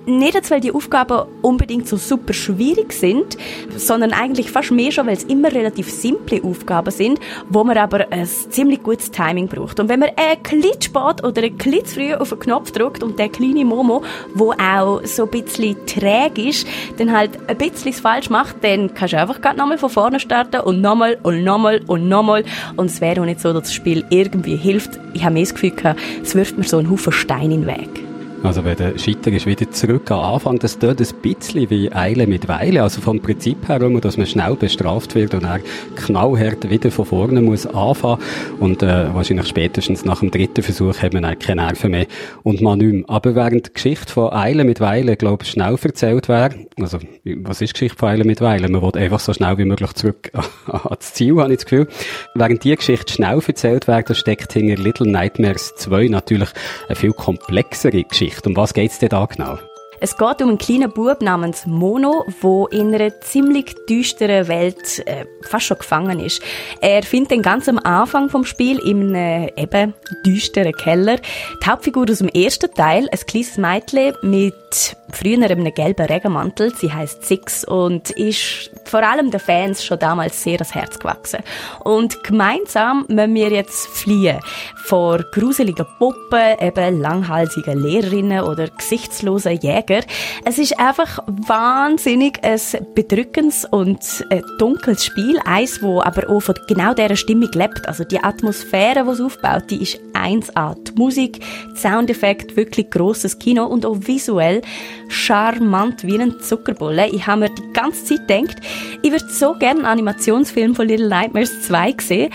nicht, weil die Aufgaben unbedingt so super schwierig sind, sondern eigentlich fast mehr schon, weil es immer relativ simple Aufgaben sind, wo man aber ein ziemlich gutes Timing braucht. Und wenn man ein klitz spät oder ein klitz früh auf den Knopf drückt und der kleine Momo, wo auch so ein bisschen träge ist, dann halt ein bisschen falsch macht, dann kannst du einfach nochmal von vorne starten und nochmal und nochmal und nochmal. Und es wäre auch nicht so, dass das Spiel irgendwie hilft. Ich habe mir das Gefühl gehabt, es wirft mir so einen Haufen Stein in den Weg. Also wenn der Scheiter ist wieder zurück an Anfang, das tut ein bisschen wie Eile mit Weile. Also vom Prinzip her immer, dass man schnell bestraft wird und er knallhart wieder von vorne muss anfangen. Und äh, wahrscheinlich spätestens nach dem dritten Versuch hat man dann keine Nerven mehr und man nicht mehr. Aber während die Geschichte von Eile mit Weile, glaube ich, schnell erzählt wäre, also was ist die Geschichte von Eile mit Weile? Man will einfach so schnell wie möglich zurück [laughs] ans Ziel, habe ich das Gefühl. Während die Geschichte schnell erzählt wäre, da steckt hinter Little Nightmares 2 natürlich eine viel komplexere Geschichte. Geschichte. Um was geht es denn da genau? Es geht um einen kleinen Bub namens Mono, wo in einer ziemlich düsteren Welt äh, fast schon gefangen ist. Er findet den ganz am Anfang vom Spiel in einem eben düsteren Keller die Hauptfigur aus dem ersten Teil, ein kleines Mädchen mit früher einem gelben Regenmantel. Sie heißt Six und ist vor allem den Fans schon damals sehr ans Herz gewachsen. Und gemeinsam müssen wir jetzt fliehen vor gruseligen Puppen, eben langhalsigen Lehrerinnen oder gesichtslosen Jäger. Es ist einfach wahnsinnig ein bedrückendes und äh, dunkles Spiel, eins, wo aber auch von genau dieser Stimmung lebt. Also die Atmosphäre, die es aufbaut, die ist 1A. Die Musik, Soundeffekt, wirklich grosses Kino und auch visuell charmant wie ein Zuckerbulle. Ich habe mir die ganze Zeit gedacht, ich würde so gerne einen Animationsfilm von Little Nightmares 2 sehen,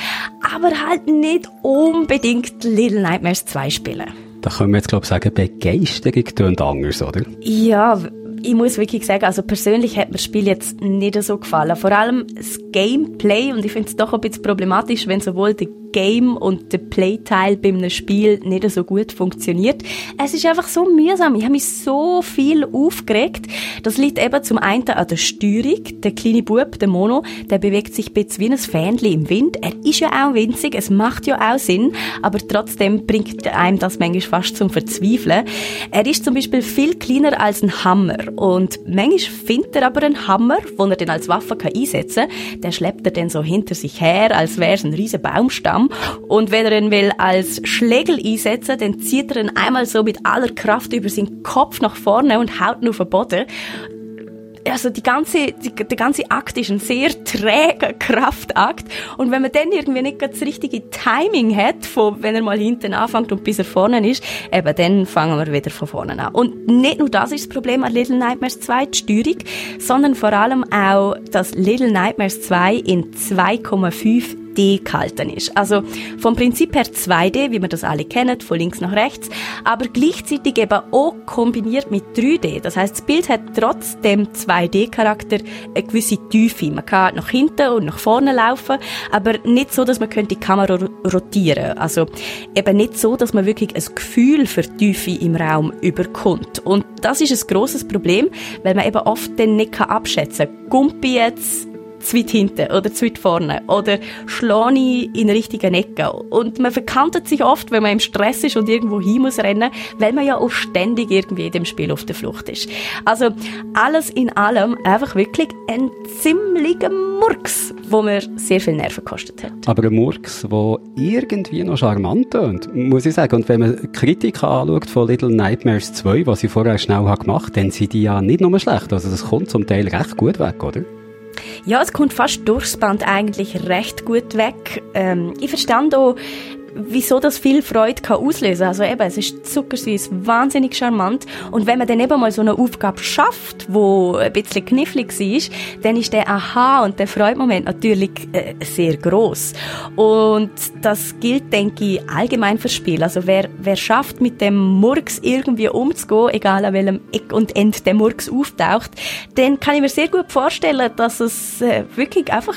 aber halt nicht unbedingt Little Nightmares 2 spielen. Da können wir jetzt, glaube ich, sagen, Begeisterung tönt anders, oder? Ja, ich muss wirklich sagen, also persönlich hat mir das Spiel jetzt nicht so gefallen. Vor allem das Gameplay und ich finde es doch ein bisschen problematisch, wenn sowohl der Game und der Playteil bei einem Spiel nicht so gut funktioniert. Es ist einfach so mühsam. Ich habe mich so viel aufgeregt. Das liegt eben zum einen an der Steuerung. Der kleine Bub, der Mono, der bewegt sich ein bisschen wie ein Fähnchen im Wind. Er ist ja auch winzig, es macht ja auch Sinn, aber trotzdem bringt einem das manchmal fast zum Verzweifeln. Er ist zum Beispiel viel kleiner als ein Hammer und manchmal findet er aber einen Hammer, den er dann als Waffe einsetzen kann. Den schleppt er dann so hinter sich her, als wäre es ein riesiger Baumstamm. Und wenn er ihn will als Schlägel einsetzen, dann zieht er ihn einmal so mit aller Kraft über seinen Kopf nach vorne und haut ihn auf den Boden also die ganze, die, der ganze Akt ist ein sehr träger Kraftakt. Und wenn man dann irgendwie nicht das richtige Timing hat, von wenn er mal hinten anfängt und bis er vorne ist, eben dann fangen wir wieder von vorne an. Und nicht nur das ist das Problem an Little Nightmares 2, die Steuerung, sondern vor allem auch, dass Little Nightmares 2 in 2,5 3D gehalten ist. Also vom Prinzip her 2D, wie wir das alle kennen, von links nach rechts, aber gleichzeitig eben auch kombiniert mit 3D. Das heißt, das Bild hat trotzdem 2D-Charakter eine gewisse Tiefe. Man kann nach hinten und nach vorne laufen, aber nicht so, dass man die Kamera rotieren Also eben nicht so, dass man wirklich ein Gefühl für Tiefe im Raum überkommt. Und das ist ein grosses Problem, weil man eben oft dann nicht abschätzen kann. Gumpi jetzt zu weit hinten oder zu weit vorne oder schlage in richtigen Ecken. Und man verkantet sich oft, wenn man im Stress ist und irgendwo hin muss rennen, weil man ja auch ständig irgendwie in dem Spiel auf der Flucht ist. Also alles in allem einfach wirklich ein ziemlicher Murks, wo mir sehr viel Nerven gekostet hat. Aber ein Murks, der irgendwie noch charmant tönt, muss ich sagen. Und wenn man Kritik anschaut von Little Nightmares 2, was ich vorher schnell gemacht habe, dann sind die ja nicht nur schlecht. Also das kommt zum Teil recht gut weg, oder? Ja, es kommt fast durchs Band eigentlich recht gut weg. Ähm, ich verstand auch, wieso das viel Freude kann auslösen kann. Also eben, es ist zuckersüß, wahnsinnig charmant. Und wenn man dann eben mal so eine Aufgabe schafft, wo ein bisschen knifflig ist, dann ist der Aha und der Freudmoment natürlich äh, sehr groß. Und das gilt, denke ich, allgemein fürs Spiel. Also wer, wer schafft, mit dem Murks irgendwie umzugehen, egal an welchem Eck und End der Murks auftaucht, dann kann ich mir sehr gut vorstellen, dass es äh, wirklich einfach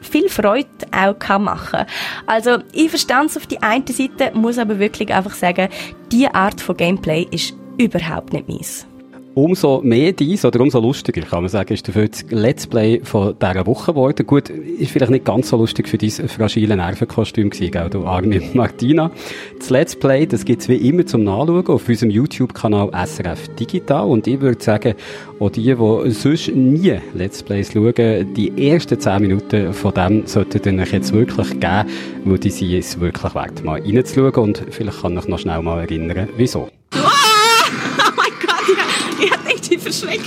viel Freude auch kann machen Also ich verstand es auf die eine Seite, muss aber wirklich einfach sagen, diese Art von Gameplay ist überhaupt nicht meins. Umso mehr dies oder umso lustiger, kann man sagen, ist dafür das Let's Play von dieser Woche geworden. Gut, ist vielleicht nicht ganz so lustig für dein fragile Nervenkostüm gewesen, gell, du arme [laughs] Martina. Das Let's Play, das gibt's wie immer zum Nachschauen auf unserem YouTube-Kanal SRF Digital. Und ich würde sagen, auch die, die sonst nie Let's Plays schauen, die ersten 10 Minuten von dem sollten euch jetzt wirklich geben, weil die sind es wirklich wert, mal reinzuschauen. Und vielleicht kann ich noch schnell mal erinnern, wieso. Erschreck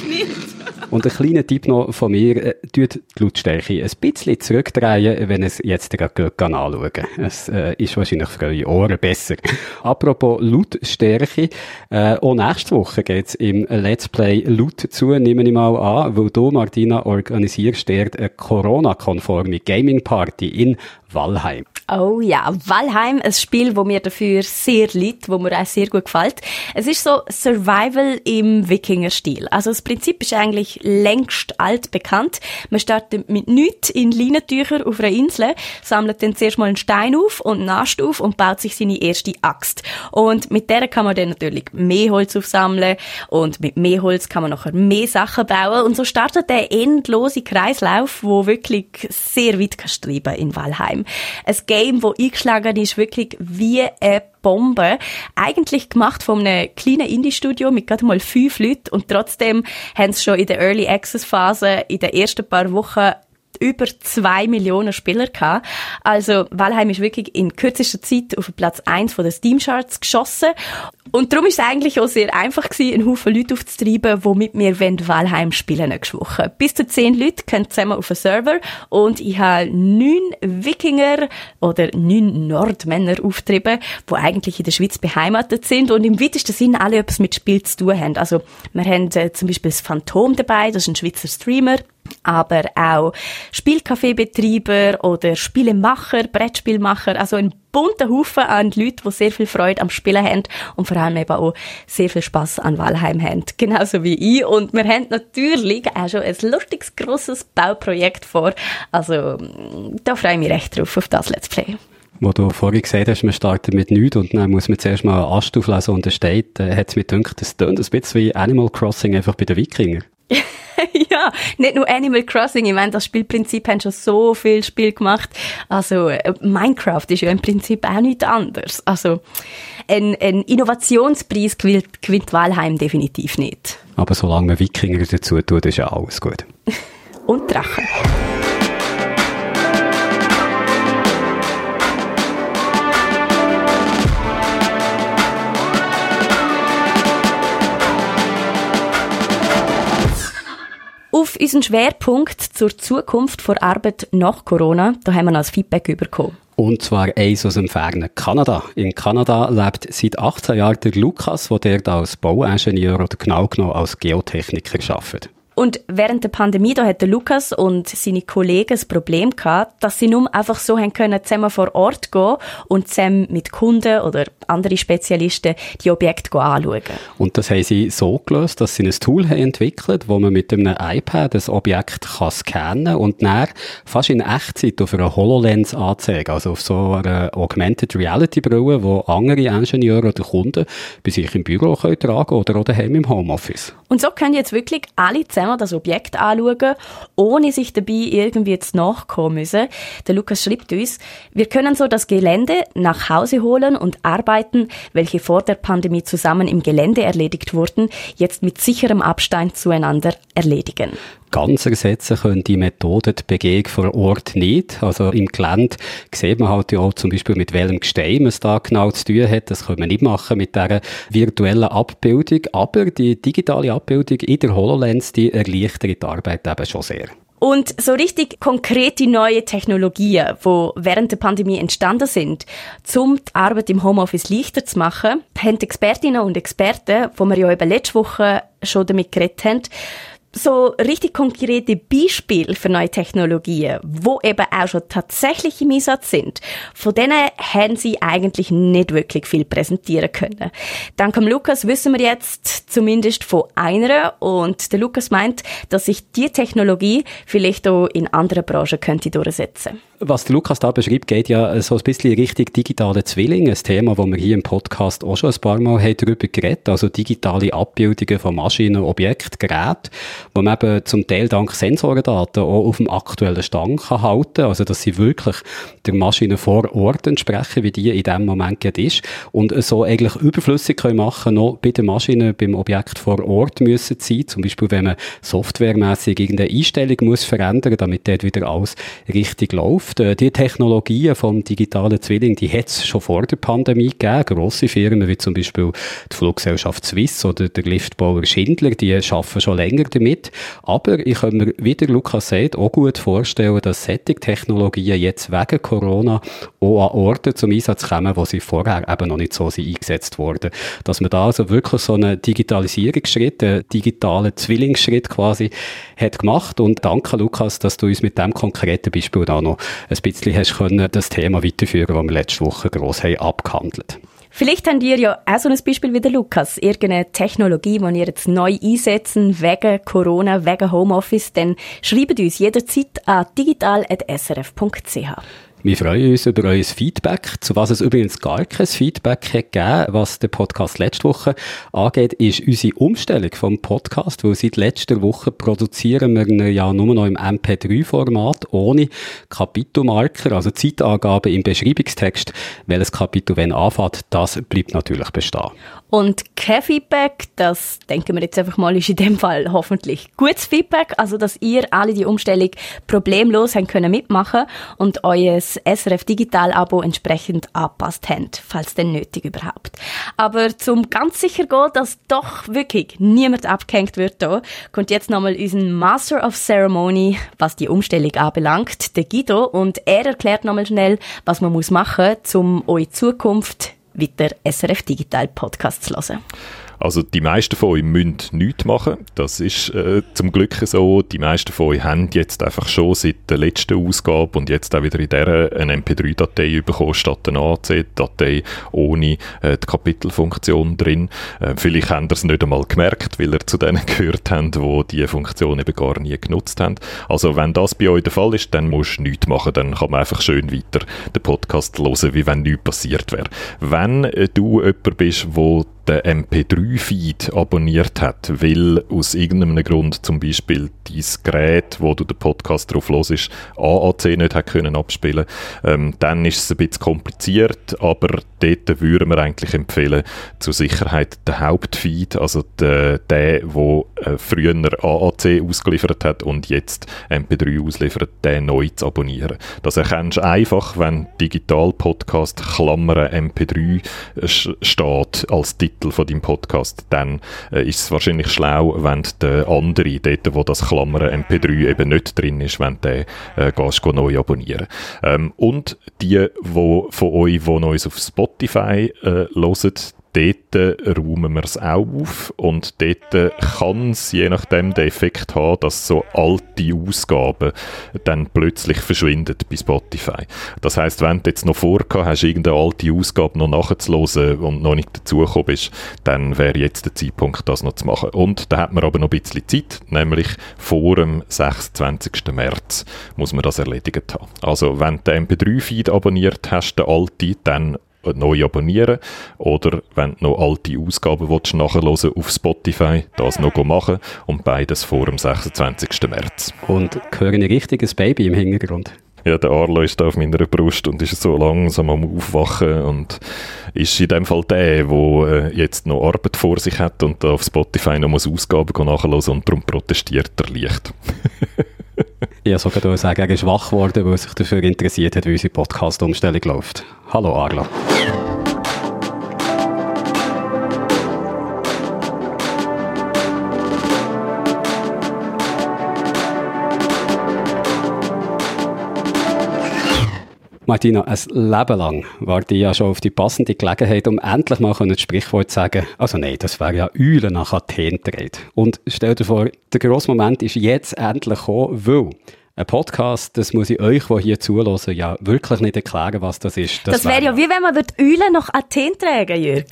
nicht. Und ein kleiner Tipp noch von mir, äh, tut die Lautstärke ein bisschen zurückdrehen, wenn es jetzt gerade anschauen Es äh, ist wahrscheinlich für eure Ohren besser. Apropos Lautstärke, äh, auch nächste Woche geht's im Let's Play Laut zu, nehme ich mal an, weil du, Martina, organisierst eine Corona-konforme Gaming-Party in Valheim. Oh ja, Valheim, ein Spiel, wo mir dafür sehr liegt, wo mir auch sehr gut gefällt. Es ist so Survival im Wikinger-Stil. Also das Prinzip ist eigentlich längst altbekannt. Man startet mit nichts in Leinentücher auf einer Insel, sammelt dann zuerst mal einen Stein auf und nascht auf und baut sich seine erste Axt. Und mit der kann man dann natürlich mehr Holz aufsammeln und mit mehr Holz kann man nachher mehr Sachen bauen und so startet der endlose Kreislauf, wo wirklich sehr weit kann in Valheim. Ein Game, wo eingeschlagen ist, wirklich wie eine Bombe. Eigentlich gemacht von einem kleinen Indie-Studio mit gerade mal fünf Leuten und trotzdem haben sie schon in der Early Access Phase in den ersten paar Wochen über zwei Millionen Spieler gehabt. Also Valheim ist wirklich in kürzester Zeit auf Platz eins von den Steam Charts geschossen. Und darum ist es eigentlich auch sehr einfach gewesen, einen Haufen Leute aufzutreiben, die mit mir Valheim spielen nächste Woche. Bis zu zehn Leute können zusammen auf einen Server und ich habe neun Wikinger oder neun Nordmänner auftrieben, die eigentlich in der Schweiz beheimatet sind und im weitesten Sinne alle etwas mit Spiel zu tun haben. Also wir haben äh, zum Beispiel das Phantom dabei, das ist ein Schweizer Streamer aber auch Spielkaffeebetreiber oder Spielemacher, Brettspielmacher, also ein bunter Haufen an Leuten, die sehr viel Freude am Spielen haben und vor allem eben auch sehr viel Spaß an Walheim haben. [laughs] Genauso wie ich. Und wir haben natürlich auch schon ein lustiges, grosses Bauprojekt vor. Also, da freue ich mich recht drauf, auf das Let's Play wo du vorhin gesagt hast, man startet mit nichts und dann muss man zuerst mal einen Ast auflesen und da steht, äh, hat es mir gedacht, das tönt ein bisschen wie Animal Crossing einfach bei den Wikingern. [laughs] [laughs] ja, nicht nur Animal Crossing. Ich meine, das Spielprinzip haben schon so viel Spiel gemacht. Also, äh, Minecraft ist ja im Prinzip auch nichts anderes. Also, ein, ein Innovationspreis gewinnt, gewinnt Walheim definitiv nicht. Aber solange man Wikinger dazu tut, ist ja alles gut. [laughs] Und Drachen. Unseren Schwerpunkt zur Zukunft vor Arbeit nach Corona, da haben wir ein Feedback bekommen. Und zwar eins aus dem fernen Kanada. In Kanada lebt seit 18 Jahren der Lukas, der dort als Bauingenieur oder genau genommen als Geotechniker arbeitet. Und während der Pandemie, da hat der Lukas und seine Kollegen das Problem gehabt, dass sie nur einfach so haben können, zusammen vor Ort gehen und zusammen mit Kunden oder anderen Spezialisten die Objekte anschauen. Und das haben sie so gelöst, dass sie ein Tool haben entwickelt, wo man mit einem iPad das Objekt kann scannen und dann fast in Echtzeit auf einer HoloLens anzeigen, also auf so einer Augmented Reality Brille, wo andere Ingenieure oder Kunden bei sich im Büro können tragen oder auch daheim im Homeoffice. Und so können jetzt wirklich alle zusammen das Objekt anschauen, ohne sich dabei irgendwie jetzt nachkommen müssen. Der Lukas schreibt uns, wir können so das Gelände nach Hause holen und Arbeiten, welche vor der Pandemie zusammen im Gelände erledigt wurden, jetzt mit sicherem Abstand zueinander erledigen ganz ersetzen können die Methoden die Begehung vor Ort nicht. Also im Gelände sieht man halt ja auch zum Beispiel mit welchem Gestein es da genau zu tun hat. Das können wir nicht machen mit dieser virtuellen Abbildung. Aber die digitale Abbildung in der HoloLens, die erleichtert die Arbeit eben schon sehr. Und so richtig konkrete neue Technologien, die während der Pandemie entstanden sind, um die Arbeit im Homeoffice leichter zu machen, haben Expertinnen und Experten, wo wir ja eben letzte Woche schon damit geredet haben, so richtig konkrete Beispiele für neue Technologien, wo eben auch schon tatsächlich im Einsatz sind, von denen haben sie eigentlich nicht wirklich viel präsentieren können. Dank dem Lukas wissen wir jetzt zumindest von einer und der Lukas meint, dass sich die Technologie vielleicht auch in anderen Branchen könnte durchsetzen. Was der Lukas da beschreibt, geht ja so ein bisschen Richtung digitale Zwillinge, ein Thema, wo wir hier im Podcast auch schon ein paar Mal haben darüber geredet, also digitale Abbildungen von Maschinen, Objekten, Geräten wo man eben zum Teil dank Sensorendaten auch auf dem aktuellen Stand kann halten, also dass sie wirklich der Maschine vor Ort entsprechen, wie die in dem Moment gerade ist und so eigentlich überflüssig können machen, noch bei der Maschine, beim Objekt vor Ort müssen sein, zum Beispiel wenn man softwaremäßig irgendeine Einstellung muss verändern, damit dort wieder alles richtig läuft. Äh, die Technologien vom digitalen Zwilling, die hat es schon vor der Pandemie gegeben. Grosse Firmen wie zum Beispiel die Fluggesellschaft Swiss oder der Liftbauer Schindler, die arbeiten schon länger damit. Aber ich kann mir, wie der Lukas sagt, auch gut vorstellen, dass solche Technologien jetzt wegen Corona auch an Orten zum Einsatz kommen, wo sie vorher eben noch nicht so sind eingesetzt wurden. Dass man da also wirklich so einen Digitalisierungsschritt, einen digitalen Zwillingsschritt quasi hat gemacht. Und danke, Lukas, dass du uns mit dem konkreten Beispiel da noch ein bisschen hast können, das Thema weiterführen, das wir letzte Woche gross haben abgehandelt. Vielleicht habt ihr ja auch so ein Beispiel wie der Lukas. Irgendeine Technologie, die ihr jetzt neu einsetzen, wegen Corona, wegen Homeoffice, dann schreibt uns jederzeit an digital.srf.ch. Wir freuen uns über euer Feedback, zu was es übrigens gar kein Feedback hat gegeben, was den Podcast letzte Woche angeht, ist unsere Umstellung vom Podcast, weil seit letzter Woche produzieren wir ihn ja nur noch im MP3-Format, ohne Kapitelmarker, also Zeitangabe im Beschreibungstext, welches Kapitel wenn anfängt, das bleibt natürlich bestehen. Und kein Feedback, das denken wir jetzt einfach mal, ist in dem Fall hoffentlich gutes Feedback, also dass ihr alle die Umstellung problemlos haben können mitmachen und euer SRF Digital Abo entsprechend angepasst habt, falls denn nötig überhaupt. Aber zum ganz sicher gehen, dass doch wirklich niemand abgehängt wird da, kommt jetzt nochmal unser Master of Ceremony, was die Umstellung anbelangt, der Guido, und er erklärt nochmal schnell, was man muss machen, um eure Zukunft weiter SRF Digital Podcast zu hören. Also die meisten von euch müssen nichts machen. Das ist äh, zum Glück so. Die meisten von euch haben jetzt einfach schon seit der letzten Ausgabe und jetzt auch wieder in der eine MP3-Datei bekommen statt eine AAC-Datei ohne äh, die Kapitelfunktion drin. Äh, vielleicht habt ihr es nicht einmal gemerkt, weil ihr zu denen [laughs] gehört habt, wo diese Funktion eben gar nie genutzt haben. Also wenn das bei euch der Fall ist, dann musst du nichts machen. Dann kann man einfach schön weiter den Podcast hören, wie wenn nichts passiert wäre. Wenn äh, du jemand bist, wo den MP3-Feed abonniert hat, weil aus irgendeinem Grund zum Beispiel dein Gerät, wo du den Podcast drauf hörst, AAC nicht hat können abspielen ähm, dann ist es ein bisschen kompliziert, aber dort würden wir eigentlich empfehlen, zur Sicherheit den Hauptfeed, also der, der wo äh, früher AAC ausgeliefert hat und jetzt MP3 ausliefert, den neu zu abonnieren. Das erkennst du einfach, wenn Digital-Podcast Klammern MP3 steht als Titel Titel von deinem Podcast, dann äh, ist es wahrscheinlich schlau, wenn der andere, dort wo das Klammern MP3 eben nicht drin ist, wenn der äh, gehst, neu abonnieren. Ähm, und die, wo, von euch, die uns auf Spotify äh, hören, dort räumen wir es auch auf und dort kann es je nachdem den Effekt haben, dass so alte Ausgaben dann plötzlich verschwinden bei Spotify. Das heißt, wenn du jetzt noch vorgehabt hast, irgendeine alte Ausgabe noch nachzuhören und noch nicht dazugekommen bist, dann wäre jetzt der Zeitpunkt, das noch zu machen. Und da hat man aber noch ein bisschen Zeit, nämlich vor dem 26. März muss man das erledigt haben. Also wenn du den MP3-Feed abonniert hast, den alte, dann neu abonnieren oder wenn du noch alte Ausgaben willst, nachhören auf Spotify, das noch machen und beides vor dem 26. März. Und höre ich richtig ein Baby im Hintergrund? Ja, der Arlo ist da auf meiner Brust und ist so langsam am Aufwachen und ist in dem Fall der, der äh, jetzt noch Arbeit vor sich hat und auf Spotify noch muss Ausgaben nachhören und darum protestiert er leicht. [laughs] Ich sogar sagen, er ist wach geworden, weil er sich dafür interessiert hat, wie unsere Podcast-Umstellung läuft. Hallo Arla. Martina, ein Leben lang warte ich ja schon auf die passende Gelegenheit, um endlich mal das Sprichwort zu sagen. Also nein, das wäre ja Eulen nach Athen gedreht. Und stell dir vor, der grosse Moment ist jetzt endlich gekommen, weil ein Podcast, das muss ich euch, die hier zulassen, ja wirklich nicht erklären, was das ist. Das, das wäre wär ja wie wenn man die Eulen nach Athen tragen Jürg.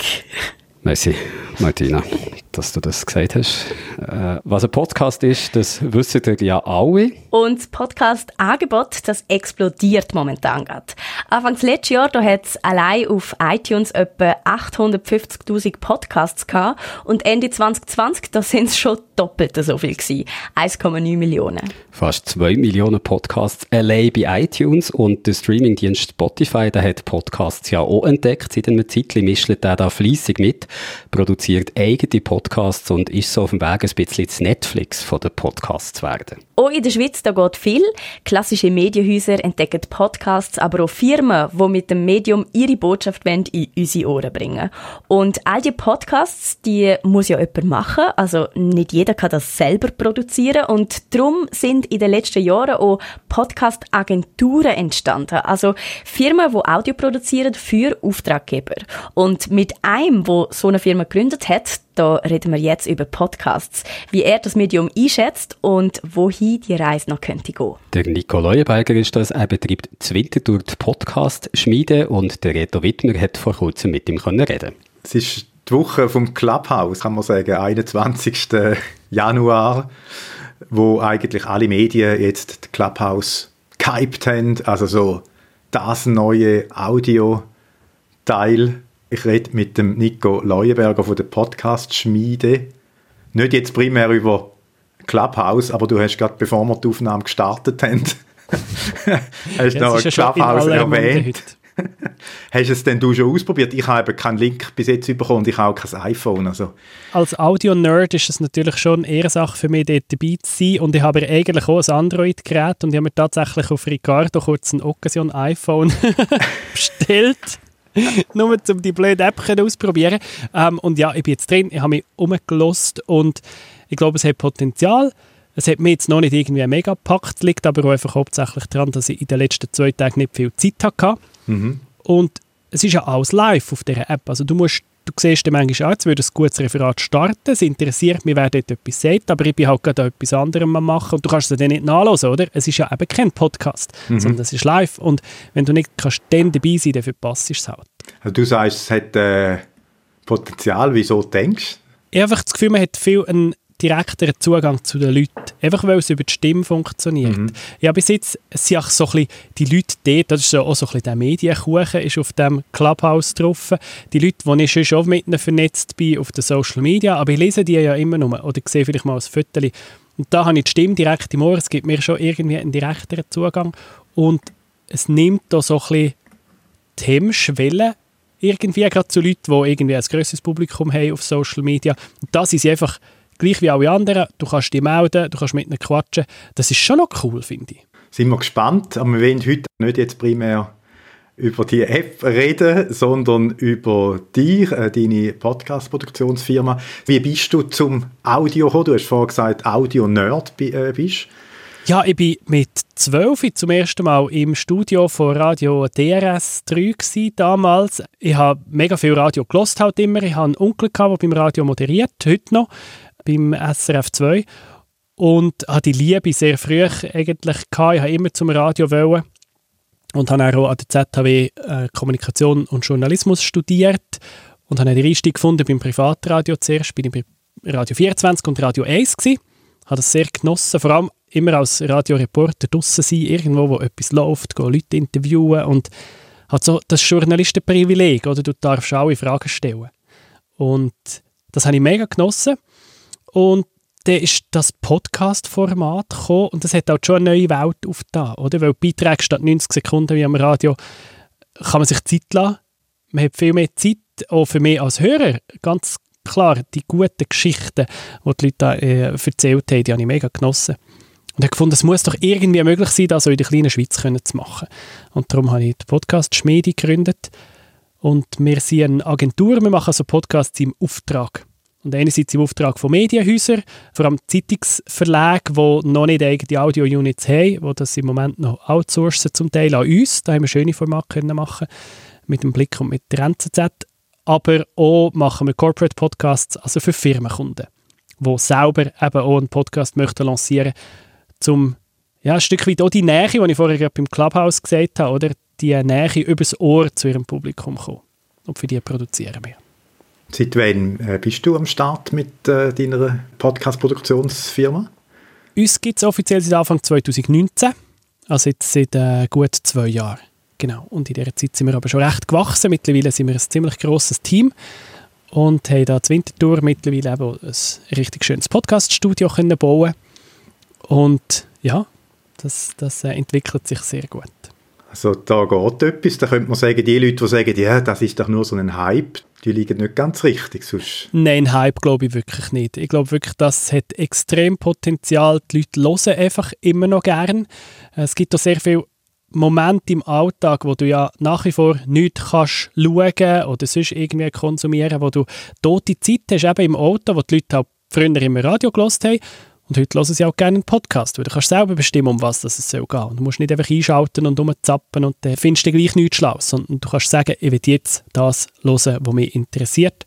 Merci, Martina. dass du das gesagt hast. Äh, was ein Podcast ist, das wissen ihr ja alle. Und das Podcast-Angebot, das explodiert momentan gerade. Anfangs letztes Jahr, da hat es allein auf iTunes etwa 850'000 Podcasts gehabt und Ende 2020, da sind es schon doppelt so viel gewesen. 1,9 Millionen. Fast 2 Millionen Podcasts allein bei iTunes und der Streamingdienst Spotify, der hat Podcasts ja auch entdeckt. Seit einem Zeitchen mischt er da fleissig mit, produziert eigene Podcasts und ist so auf dem Weg, ein bisschen das Netflix von den Podcasts zu werden. Auch in der Schweiz, da geht viel. Klassische Medienhäuser entdecken Podcasts, aber auch Firmen, die mit dem Medium ihre Botschaft wollen, in unsere Ohren bringen. Und all die Podcasts, die muss ja jemand machen. Also nicht jeder kann das selber produzieren. Und darum sind in den letzten Jahren auch Podcast-Agenturen entstanden. Also Firmen, die Audio produzieren für Auftraggeber. Und mit einem, wo so eine Firma gegründet hat, da reden wir jetzt über Podcasts, wie er das Medium einschätzt und wohin die Reise noch könnte gehen. Der Nico Leuenberger ist das. Er betreibt Zwintertour die Podcast-Schmiede und der Reto Wittmer hat vor kurzem mit ihm reden Es ist die Woche vom Clubhouse, kann man sagen, 21. Januar, wo eigentlich alle Medien jetzt Clubhouse gehypt haben, also so das neue Audio-Teil ich rede mit dem Nico Leuenberger von der Podcast-Schmiede. Nicht jetzt primär über Clubhouse, aber du hast gerade, bevor wir die Aufnahme gestartet haben, [laughs] hast ja, noch ja Clubhouse erwähnt. [laughs] Hast du es denn du schon ausprobiert? Ich habe keinen Link bis jetzt bekommen und ich habe auch kein iPhone. Also. Als Audio-Nerd ist es natürlich schon eine Sache für mich, dort dabei zu sein. Und ich habe eigentlich auch ein Android-Gerät und ich habe mir tatsächlich auf Ricardo kurz ein Occasion-iPhone [laughs] bestellt. [laughs] nur um die blöde App auszuprobieren. Ähm, und ja, ich bin jetzt drin, ich habe mich umgelost und ich glaube, es hat Potenzial. Es hat mich jetzt noch nicht irgendwie mega gepackt, liegt aber auch einfach hauptsächlich daran, dass ich in den letzten zwei Tagen nicht viel Zeit hatte. Mhm. Und es ist ja alles live auf dieser App. Also du musst du siehst dann manchmal auch, jetzt würde ein gutes Referat starten, es interessiert mich, wer dort etwas sagt, aber ich bin halt gerade etwas anderem machen und du kannst es dann nicht nachlesen, oder? Es ist ja eben kein Podcast, mhm. sondern es ist live und wenn du nicht kannst dann dabei sein, dann verpasst du es halt. Also du sagst, es hat äh, Potenzial, wieso denkst du? Ich habe einfach das Gefühl, man hat viel einen direkteren Zugang zu den Leuten. Einfach weil es über die Stimme funktioniert. Mhm. Ja, bis jetzt sind auch so ein bisschen die Leute dort, das ist auch so ein bisschen der Medienkuchen, ist auf dem Clubhouse drauf. Die Leute, die ich schon mit ihnen vernetzt bin auf den Social Media, aber ich lese die ja immer noch oder sehe vielleicht mal ein Foto. Und da habe ich die Stimme direkt im Ohr, es gibt mir schon irgendwie einen direkteren Zugang und es nimmt da so ein bisschen die Hemmschwelle irgendwie, gerade zu Leuten, die irgendwie ein grösseres Publikum haben auf Social Media. Und das ist einfach gleich wie alle anderen. Du kannst dich melden, du kannst mit ihnen quatschen. Das ist schon noch cool, finde ich. Sind wir gespannt, aber wir wollen heute nicht jetzt primär über die App reden, sondern über dich, äh, deine Podcast-Produktionsfirma. Wie bist du zum Audio gekommen? Du hast vorhin gesagt, Audio-Nerd äh, bist. Ja, ich war mit zwölf zum ersten Mal im Studio von Radio DRS 3 damals. Ich habe mega viel Radio gelost halt immer. Ich habe einen Onkel, der beim Radio moderiert, heute noch beim SRF 2 und hatte die Liebe sehr früh eigentlich gehabt. Ich habe immer zum Radio wollen und habe auch an der ZHW äh, Kommunikation und Journalismus studiert und habe den Einstieg gefunden beim Privatradio zuerst. Bin ich bei Radio 24 und Radio 1 gewesen. Habe das sehr genossen, vor allem immer als Radioreporter draußen sein, irgendwo, wo etwas läuft, Leute interviewen und hat so das Journalistenprivileg, oder du darfst alle Fragen stellen. Und das habe ich mega genossen. Und dann ist das Podcast-Format gekommen und das hat auch schon eine neue Welt aufgetan, oder? Weil Beiträge statt 90 Sekunden wie am Radio kann man sich Zeit lassen. Man hat viel mehr Zeit, auch für mich als Hörer. Ganz klar, die guten Geschichten, die die Leute äh, erzählt haben, die habe ich mega genossen. Und ich habe gefunden, es muss doch irgendwie möglich sein, das in der kleinen Schweiz zu machen. Und darum habe ich die Podcast-Schmiede gegründet. Und wir sind eine Agentur, wir machen so Podcasts im Auftrag. Und einerseits im Auftrag von Medienhäusern, vor allem Zeitungsverlage, die noch nicht eigene Audio-Units haben, die das im Moment noch outsourcen, zum Teil an uns. Da haben wir schöne Formate können machen mit dem Blick und mit der NZZ. Aber auch machen wir Corporate Podcasts, also für Firmenkunden, die selber eben auch einen Podcast möchten lancieren zum ja, ein Stück weit auch die Nähe, die ich vorher gerade beim Clubhouse gesagt habe, oder? die Nähe übers Ohr zu ihrem Publikum kommen. Und für die produzieren wir. Seit wann äh, bist du am Start mit äh, deiner Podcast-Produktionsfirma? Uns gibt es offiziell seit Anfang 2019, also jetzt seit äh, gut zwei Jahren. Genau. Und in dieser Zeit sind wir aber schon recht gewachsen. Mittlerweile sind wir ein ziemlich grosses Team und haben da zur Wintertour mittlerweile ein richtig schönes Podcast-Studio bauen Und ja, das, das äh, entwickelt sich sehr gut. Also da geht etwas, da könnte man sagen, die Leute, die sagen, ja, das ist doch nur so ein Hype, die liegen nicht ganz richtig. Sonst Nein, Hype glaube ich wirklich nicht. Ich glaube wirklich, das hat extrem Potenzial. Die Leute hören einfach immer noch gern. Es gibt auch sehr viele Momente im Alltag, wo du ja nach wie vor nichts kannst schauen oder sonst irgendwie konsumieren, wo du tote Zeit hast, eben im Auto, wo die Leute halt früher immer Radio gelost haben und heute hören sie auch gerne einen Podcast, weil du kannst selber bestimmen, um was es soll gehen. Und du musst nicht einfach einschalten und rumzappen und dann findest du gleich nichts Schlaues, sondern du kannst sagen, ich will jetzt das hören, was mich interessiert.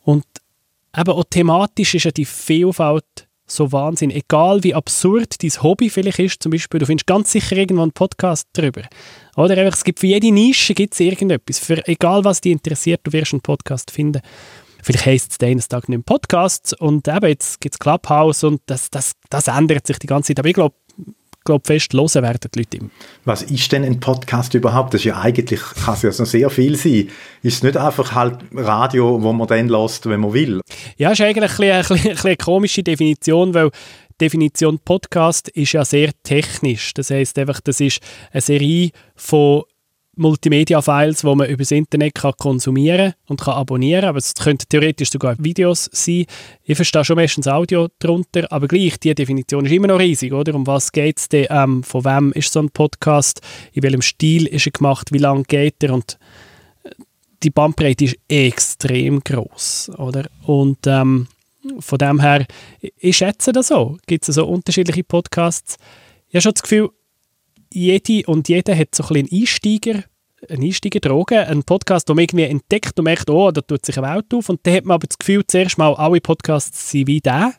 Und eben auch thematisch ist ja die Vielfalt so Wahnsinn. Egal wie absurd dein Hobby vielleicht ist, zum Beispiel, du findest ganz sicher irgendwann einen Podcast darüber. Oder einfach, es gibt für jede Nische gibt's irgendetwas. Für egal was dich interessiert, du wirst einen Podcast finden. Vielleicht heisst es eines Tages nicht im Podcast und eben jetzt gibt es Clubhouse und das, das, das ändert sich die ganze Zeit. Aber ich glaube, glaube fest, hören werden die Leute immer. Was ist denn ein Podcast überhaupt? Das ist ja eigentlich, kann es ja so sehr viel sein. Ist es nicht einfach halt Radio, wo man dann lässt, wenn man will? Ja, ist eigentlich ein bisschen, ein bisschen eine komische Definition, weil Definition Podcast ist ja sehr technisch. Das heißt einfach, das ist eine Serie von Multimedia-Files, die man über das Internet kann konsumieren und kann abonnieren Aber es könnten theoretisch sogar Videos sein. Ich verstehe schon meistens Audio darunter, aber gleich, die Definition ist immer noch riesig, oder? Um was geht es denn? Ähm, von wem ist so ein Podcast? In welchem Stil ist er gemacht? Wie lange geht er? Und äh, die Bandbreite ist extrem groß, oder? Und ähm, von dem her, ich schätze das so. Gibt es so unterschiedliche Podcasts? Ich habe schon das Gefühl, jede und jeder hat so ein einen Einsteiger, eine Einsteigerdroge, einen Podcast, den man irgendwie entdeckt und merkt, oh, da tut sich eine Welt auf. Und dann hat man aber das Gefühl, zuerst mal alle Podcasts sind wie der.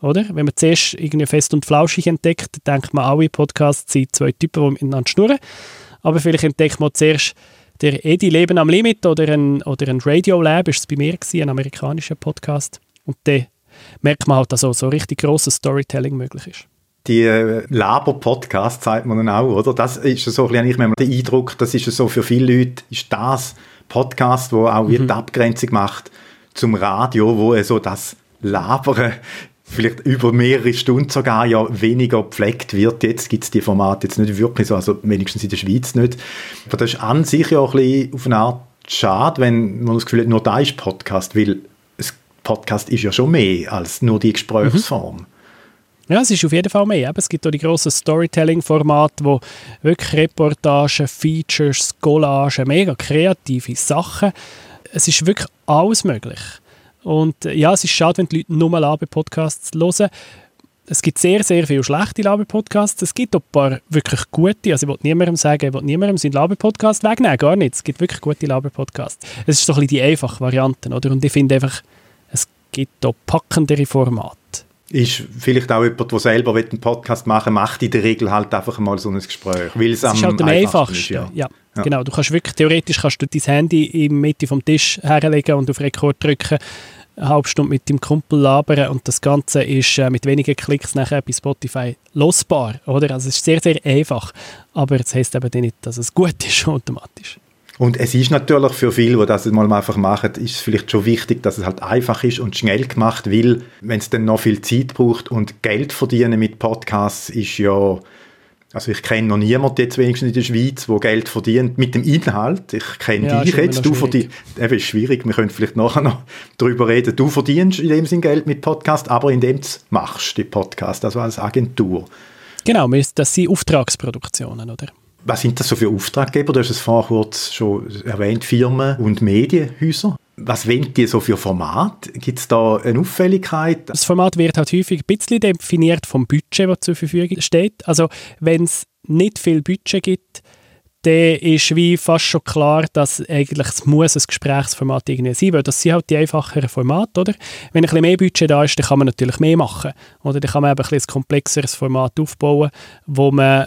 Oder? Wenn man zuerst irgendwie fest und flauschig entdeckt, denkt man, alle Podcasts sind zwei Typen, die miteinander schnurren. Aber vielleicht entdeckt man zuerst der Edi Leben am Limit oder ein, oder ein Radio Lab, ist es bei mir gewesen, ein amerikanischer Podcast. Und dann merkt man halt, dass so, so richtig grosses Storytelling möglich ist die äh, Laber-Podcast sagt man dann auch, oder? Das ist so ein bisschen, ich den Eindruck, das ist so für viele Leute, ist das Podcast, wo auch mhm. die Abgrenzung macht zum Radio, wo so das Labern vielleicht über mehrere Stunden sogar ja weniger gepflegt wird. Jetzt gibt es die Formate jetzt nicht wirklich so, also wenigstens in der Schweiz nicht. Aber das ist an sich ja auch ein bisschen auf eine Art schade, wenn man das Gefühl hat, nur da ist Podcast, weil ein Podcast ist ja schon mehr als nur die Gesprächsform. Mhm. Ja, es ist auf jeden Fall mehr. Es gibt auch die grossen Storytelling-Formate, wo wirklich Reportagen, Features, Collagen, mega kreative Sachen. Es ist wirklich alles möglich. Und äh, ja, es ist schade, wenn die Leute nur Labe-Podcasts hören. Es gibt sehr, sehr viele schlechte Labe-Podcasts. Es gibt auch ein paar wirklich gute. Also ich will niemandem sagen, ich will niemandem seinen Labe-Podcast wegnehmen. Gar nicht. Es gibt wirklich gute Labe-Podcasts. Es ist so ein bisschen die einfache Variante. Oder? Und ich finde einfach, es gibt auch packendere Formate ist vielleicht auch jemand, der selber einen Podcast machen will, macht in der Regel halt einfach mal so ein Gespräch. Weil es das ist halt am einfachsten. Ist, ja. Ja, ja. Genau, du kannst wirklich, theoretisch kannst du dein Handy in der Mitte vom Tisch herlegen und auf Rekord drücken, eine halbe Stunde mit dem Kumpel labern und das Ganze ist äh, mit wenigen Klicks nachher bei Spotify losbar, oder? Also es ist sehr, sehr einfach, aber es heisst eben nicht, dass es gut [laughs] ist automatisch. Und es ist natürlich für viele, die das mal einfach machen, ist es vielleicht schon wichtig, dass es halt einfach ist und schnell gemacht, weil wenn es dann noch viel Zeit braucht und Geld verdienen mit Podcasts ist ja, also ich kenne noch niemanden jetzt wenigstens in der Schweiz, der Geld verdient mit dem Inhalt. Ich kenne ja, dich jetzt, du verdienst, eben ist schwierig, wir können vielleicht nachher noch darüber reden, du verdienst in dem Sinn Geld mit Podcast, aber indem du machst, die Podcast, also als Agentur. Genau, das sind Auftragsproduktionen, oder? Was sind das so für Auftraggeber? Du hast es vorher kurz schon erwähnt, Firmen und Medienhäuser. Was wollen die so für Format? Gibt es da eine Auffälligkeit? Das Format wird halt häufig ein bisschen definiert vom Budget, das zur Verfügung steht. Also wenn es nicht viel Budget gibt, dann ist wie fast schon klar, dass eigentlich es muss ein Gesprächsformat irgendwie sein, weil das sind halt die einfacheren Formate, oder? Wenn ein bisschen mehr Budget da ist, dann kann man natürlich mehr machen, oder? Dann kann man eben ein, ein komplexeres Format aufbauen, wo man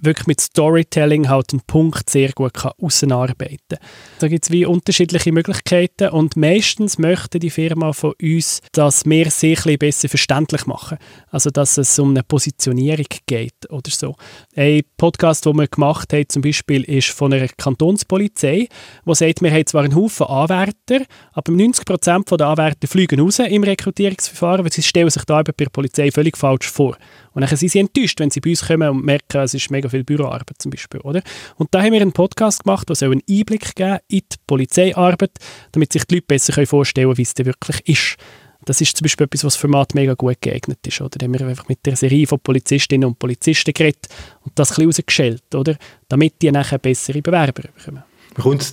wirklich mit Storytelling halt einen Punkt sehr gut kann auseinarbeiten kann. Da gibt es wie unterschiedliche Möglichkeiten und meistens möchte die Firma von uns, dass wir sie ein besser verständlich machen. Also dass es um eine Positionierung geht oder so. Ein Podcast, den wir gemacht haben zum Beispiel, ist von einer Kantonspolizei, wo sagt, wir haben zwar einen Haufen Anwärter, aber 90% der Anwärter fliegen raus im Rekrutierungsverfahren, weil sie stellen sich da bei der Polizei völlig falsch vor. Und dann sind sie enttäuscht, wenn sie bei uns kommen und merken, es ist mega viel Büroarbeit zum Beispiel. Oder? Und da haben wir einen Podcast gemacht, der einen Einblick geben in die Polizeiarbeit, damit sich die Leute besser vorstellen können, wie es denn wirklich ist. Das ist zum Beispiel etwas, was das Format mega gut geeignet ist. Oder? Da haben wir einfach mit der Serie von Polizistinnen und Polizisten geredet und das ein bisschen rausgeschält, oder? damit die nachher bessere Bewerber bekommen. Man kommt so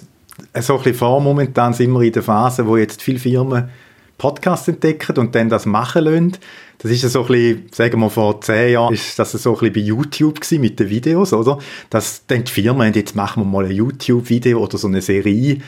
ein bisschen vor, momentan sind wir in der Phase, wo jetzt viele Firmen Podcasts entdecken und dann das machen lassen. Das ist so ein bisschen, sagen wir vor zehn Jahren, ist das so ein bisschen bei YouTube gewesen, mit den Videos, oder? Dass dann die Firmen, jetzt machen wir mal ein YouTube-Video oder so eine Serie.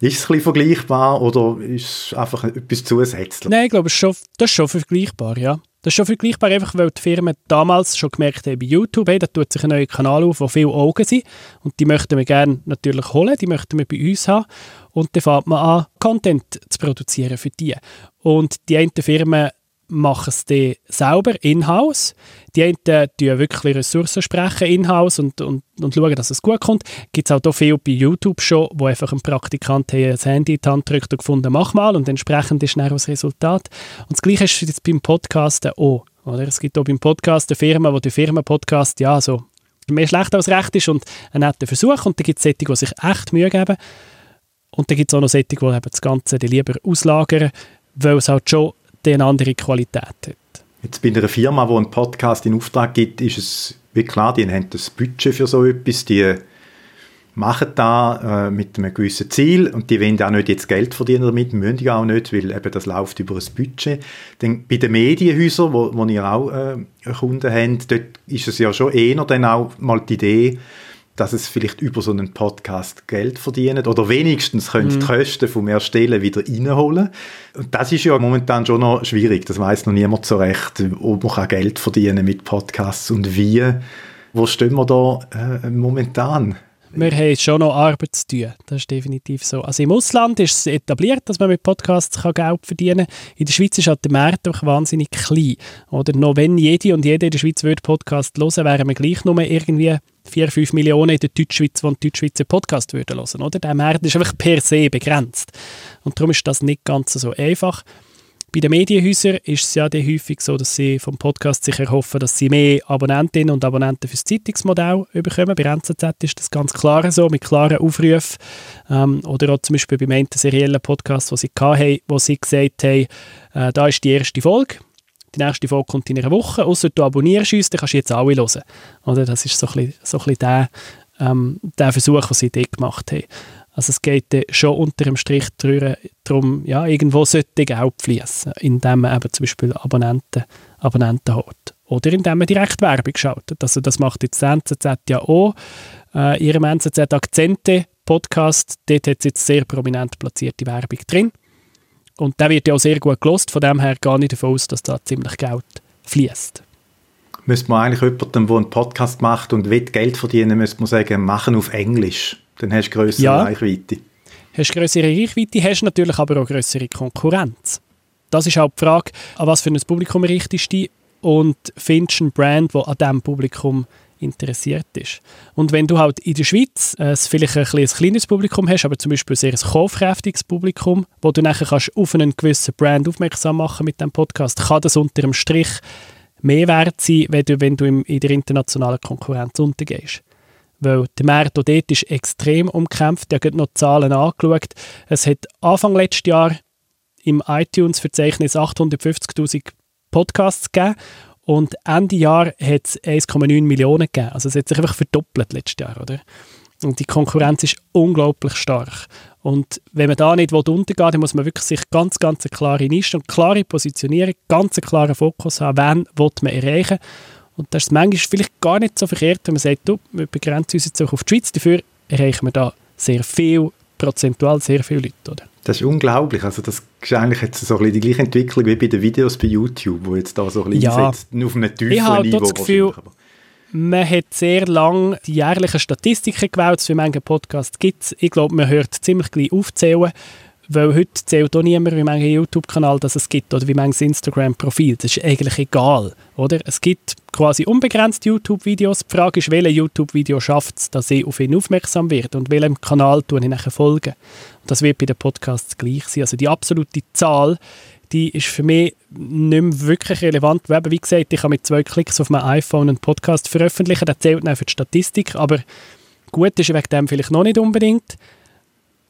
Ist es ein bisschen vergleichbar oder ist es einfach etwas zusätzlich? Nein, ich glaube, das ist schon, das ist schon vergleichbar, ja. Das ist schon vergleichbar, einfach weil die Firmen damals schon gemerkt haben, bei YouTube, hey, da tut sich ein neuer Kanal auf, wo viele Augen sind und die möchten wir gerne natürlich holen, die möchten wir bei uns haben und dann fängt man an, Content zu produzieren für die. Und die einen Firmen machen es dann selber in-house. Die einen tun wirklich Ressourcen sprechen in-house und, und, und schauen, dass es gut kommt. Gibt es auch viel bei YouTube schon, wo einfach ein Praktikant ein Handy in die Hand drückt und gefunden, mach mal und entsprechend ist dann das Resultat. Und das Gleiche ist jetzt beim Podcast auch. Oder? Es gibt auch beim Podcast eine Firma, wo der Firmenpodcast ja so mehr schlecht als recht ist und ein netter Versuch und dann gibt es solche, die sich echt Mühe geben und dann gibt es auch noch solche, die das Ganze lieber auslagern, weil es halt schon eine andere Qualität hat. Jetzt bei einer Firma, die einen Podcast in Auftrag gibt, ist es wie klar, die haben das Budget für so etwas, die machen da äh, mit einem gewissen Ziel und die wollen auch nicht jetzt Geld verdienen damit, müssen die auch nicht, weil eben das läuft über ein Budget. Dann bei den Medienhäusern, wo, wo ihr auch äh, Kunden habt, dort ist es ja schon eher dann auch mal die Idee, dass es vielleicht über so einen Podcast Geld verdient oder wenigstens können mhm. die Kosten vom Erstellen wieder reinholen. Und das ist ja momentan schon noch schwierig. Das weiß noch niemand so recht, ob man Geld verdienen mit Podcasts und wie. Wo stehen wir da äh, momentan? Wir haben schon noch Arbeit zu tun. Das ist definitiv so. Also im Ausland ist es etabliert, dass man mit Podcasts Geld verdienen kann. In der Schweiz ist halt der Markt auch wahnsinnig klein. Oder noch wenn jede und jede in der Schweiz würde Podcast hören, wären wir gleich nur irgendwie 4, 5 Millionen in der Deutschschweiz, die einen Deutschschweizer Podcast würden hören. Oder? Der Markt ist einfach per se begrenzt. Und darum ist das nicht ganz so einfach. Bei den Medienhäusern ist es ja häufig so, dass sie vom Podcast sich erhoffen, dass sie mehr Abonnentinnen und Abonnenten fürs Zeitungsmodell bekommen. Bei NZZ ist das ganz klar so, mit klaren Aufrufen. Ähm, oder auch zum Beispiel beim einen seriellen Podcast, den sie hatten, wo sie gesagt haben, äh, da ist die erste Folge. Die nächste Folge kommt in einer Woche. Außer du abonnierst uns, dann kannst du jetzt alle hören. Oder das ist so ein bisschen, so ein bisschen der, ähm, der Versuch, den sie dort gemacht haben. Also es geht schon unter dem Strich darum, ja, irgendwo sollte Geld fließen, indem man eben zum Beispiel Abonnenten, Abonnenten hat. Oder indem man direkt Werbung schaltet. Also das macht jetzt NZZ ja auch. Äh, ihrem NZZ Akzente Podcast, dort hat es jetzt sehr prominent platzierte Werbung drin. Und der wird ja auch sehr gut gelost, von dem her gar nicht davon aus, dass da ziemlich Geld fließt. Müsste man eigentlich jemandem, der einen Podcast macht und will Geld verdienen, müsste man sagen, machen auf Englisch. Dann hast du größere ja. Reichweite. Hast größere Reichweite, hast natürlich aber auch größere Konkurrenz. Das ist auch die Frage, an was für ein Publikum richtest du dich und findest einen Brand, der an diesem Publikum interessiert ist. Und wenn du halt in der Schweiz äh, vielleicht ein, ein kleines Publikum hast, aber zum Beispiel ein sehr kaufkräftiges Publikum, wo du nachher kannst auf einen gewissen Brand aufmerksam machen mit dem Podcast, kann das unter dem Strich mehr wert sein, wenn du, wenn du in der internationalen Konkurrenz untergehst weil der Markt dort ist extrem umkämpft. Ich habe noch die Zahlen angeschaut. Es hat Anfang letztes Jahr im iTunes-Verzeichnis 850'000 Podcasts gegeben und Ende Jahr hat es 1,9 Millionen gegeben. Also es hat sich einfach verdoppelt letztes Jahr, oder? Und die Konkurrenz ist unglaublich stark. Und wenn man da nicht untergehen will, dann muss man wirklich sich ganz, ganz eine klare Nische und klare Positionierung, ganz einen klaren Fokus haben, wen man erreichen und das ist manchmal vielleicht gar nicht so verkehrt, wenn man sagt, du, wir begrenzen uns jetzt auch auf die Schweiz, dafür erreichen wir da sehr viel, prozentual sehr viele Leute, oder? Das ist unglaublich. Also das ist eigentlich jetzt so ein bisschen die gleiche Entwicklung wie bei den Videos bei YouTube, wo jetzt da so ein bisschen ja. einsetzt, nur auf einem tiefen Niveau. Das Gefühl, Man hat sehr lange die jährlichen Statistiken gewählt, wie viele Podcasts gibt. Ich glaube, man hört ziemlich gleich aufzählen, weil heute zählt auch niemand, wie viele YouTube-Kanal es gibt oder wie viele Instagram-Profil. Das ist eigentlich egal, oder? Es gibt quasi unbegrenzt YouTube-Videos. Die Frage ist, welches YouTube-Video schafft es, dass ich auf ihn aufmerksam werde und welchem Kanal tue ich nachher folgen. Und das wird bei den Podcasts gleich sein. Also die absolute Zahl die ist für mich nicht mehr wirklich relevant. Wie gesagt, ich kann mit zwei Klicks auf meinem iPhone einen Podcast veröffentlichen, der zählt dann für die Statistik, aber gut ist wegen dem vielleicht noch nicht unbedingt.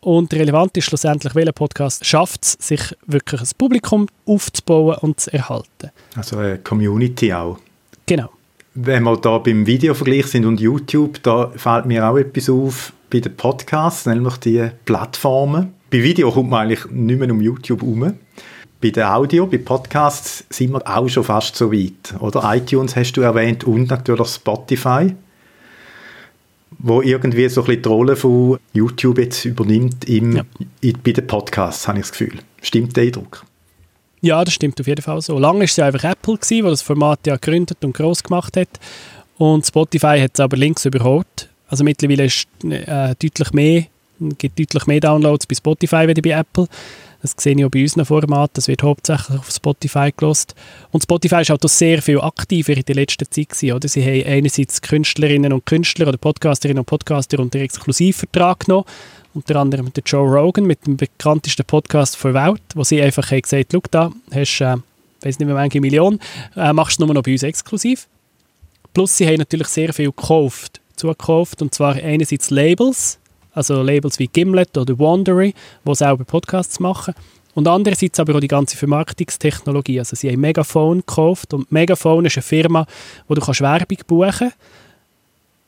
Und relevant ist schlussendlich, welcher Podcast schafft es, sich wirklich ein Publikum aufzubauen und zu erhalten. Also eine Community auch. Genau. Wenn wir da beim Videovergleich sind und YouTube, da fällt mir auch etwas auf bei den Podcasts, nämlich die Plattformen. Bei Video kommt man eigentlich nicht mehr um YouTube herum. Bei der Audio, bei Podcasts sind wir auch schon fast so weit. Oder iTunes hast du erwähnt und natürlich Spotify, wo irgendwie so ein bisschen die Rolle von YouTube jetzt übernimmt im, ja. in, bei den Podcasts, habe ich das Gefühl. Stimmt der Eindruck? Ja, das stimmt auf jeden Fall so. Lange war es ja einfach Apple, gewesen, das das Format ja gegründet und groß gemacht hat. Und Spotify hat es aber links überholt. Also mittlerweile ist äh, deutlich mehr, gibt deutlich mehr Downloads bei Spotify als bei Apple. Das sehe ich auch bei unseren Formaten. Das wird hauptsächlich auf Spotify gelost. Und Spotify ist auch sehr viel aktiver in der letzten Zeit gewesen, oder? Sie haben einerseits Künstlerinnen und Künstler oder Podcasterinnen und Podcaster unter Exklusivvertrag genommen. Unter anderem mit Joe Rogan, mit dem bekanntesten Podcast der Welt, wo sie einfach haben gesagt haben, da hast du, äh, weiß nicht mehr, welche Million, äh, machst du nur noch bei uns exklusiv. Plus sie haben natürlich sehr viel gekauft, zugekauft, und zwar einerseits Labels, also Labels wie Gimlet oder Wandery, die selber Podcasts machen. Und andererseits aber auch die ganze Vermarktungstechnologie. Also sie haben Megaphone gekauft und Megaphone ist eine Firma, wo du kannst Werbung buchen kannst,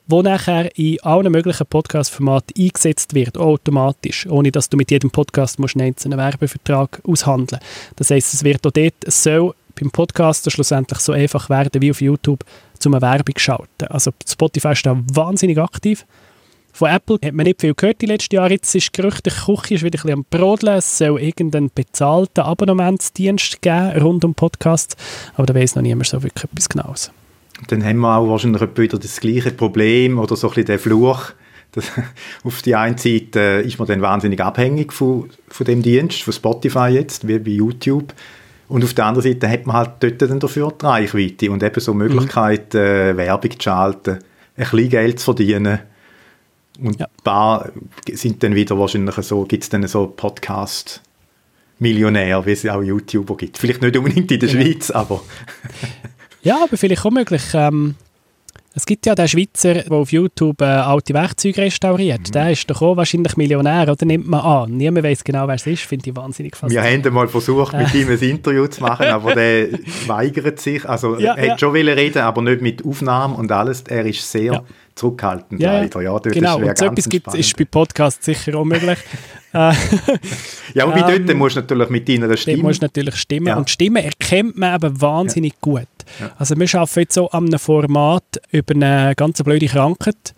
wo nachher in allen möglichen Podcast-Formaten eingesetzt wird, automatisch, ohne dass du mit jedem Podcast musst einen einzelnen Werbevertrag aushandeln Das heißt, es wird auch dort, es soll beim Podcaster schlussendlich so einfach werden wie auf YouTube, zum Werbung schalten. Also Spotify ist da wahnsinnig aktiv von Apple hat man nicht viel gehört die letzten Jahre. Jetzt ist Gerüchte, die Küche ist wieder ein bisschen am Brodeln. Es soll irgendeinen bezahlten Abonnementsdienst geben rund um Podcasts. Aber da weiß noch niemand so wirklich etwas Genaues. Dann haben wir auch wahrscheinlich wieder das gleiche Problem oder so ein bisschen den Fluch. Das, [laughs] auf die einen Seite äh, ist man dann wahnsinnig abhängig von, von dem Dienst, von Spotify jetzt, wie bei YouTube. Und auf der anderen Seite hat man halt dort dann dafür die Reichweite und eben so Möglichkeit, mhm. äh, Werbung zu schalten, ein bisschen Geld zu verdienen und ja. da sind dann wieder wahrscheinlich so, gibt es dann so Podcast Millionär, wie es auch YouTuber gibt. Vielleicht nicht unbedingt in der genau. Schweiz, aber... ja, aber vielleicht auch möglich. Ähm, es gibt ja den Schweizer, der auf YouTube äh, alte Werkzeuge restauriert. Mhm. Der ist doch auch wahrscheinlich Millionär, oder nimmt man an? Niemand weiß genau, wer es ist. Finde ich wahnsinnig faszinierend. Wir haben mal versucht, mit [laughs] ihm ein Interview zu machen, aber der weigert sich. Also ja, er ja. hat schon reden, aber nicht mit Aufnahmen und alles. Er ist sehr... Ja zurückhaltend ja, leider. Ja, genau, und so etwas gibt, ist bei Podcasts sicher auch möglich. [laughs] Äh, ja, aber [laughs] ähm, dort musst du natürlich mit deiner Stimme... Dort musst du natürlich stimmen. Und Stimme erkennt man eben wahnsinnig gut. Ja. Also wir arbeiten jetzt so an einem Format über eine ganz blöde Krankheit.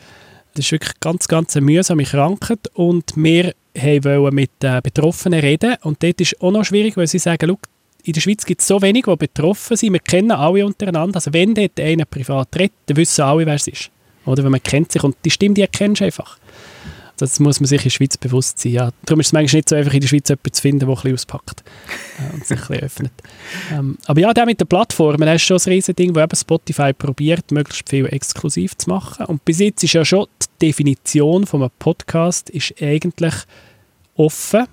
Das ist wirklich ganz, ganz eine mühsame Krankheit und wir wollen mit den Betroffenen reden und dort ist auch noch schwierig, weil sie sagen, in der Schweiz gibt es so wenig, die betroffen sind. Wir kennen alle untereinander. Also wenn dort einer privat redet, dann wissen alle, wer es ist. Oder? Weil man kennt sich und die Stimme, die erkennst du einfach. Das muss man sich in der Schweiz bewusst sein. Ja. Darum ist es manchmal nicht so einfach, in der Schweiz jemanden zu finden, der ein bisschen auspackt äh, und sich ein bisschen öffnet. Ähm, aber ja, der mit den Plattformen, das ist schon ein riesen Ding, wo eben Spotify probiert, möglichst viel exklusiv zu machen. Und bis jetzt ist ja schon die Definition von einem Podcast ist eigentlich offen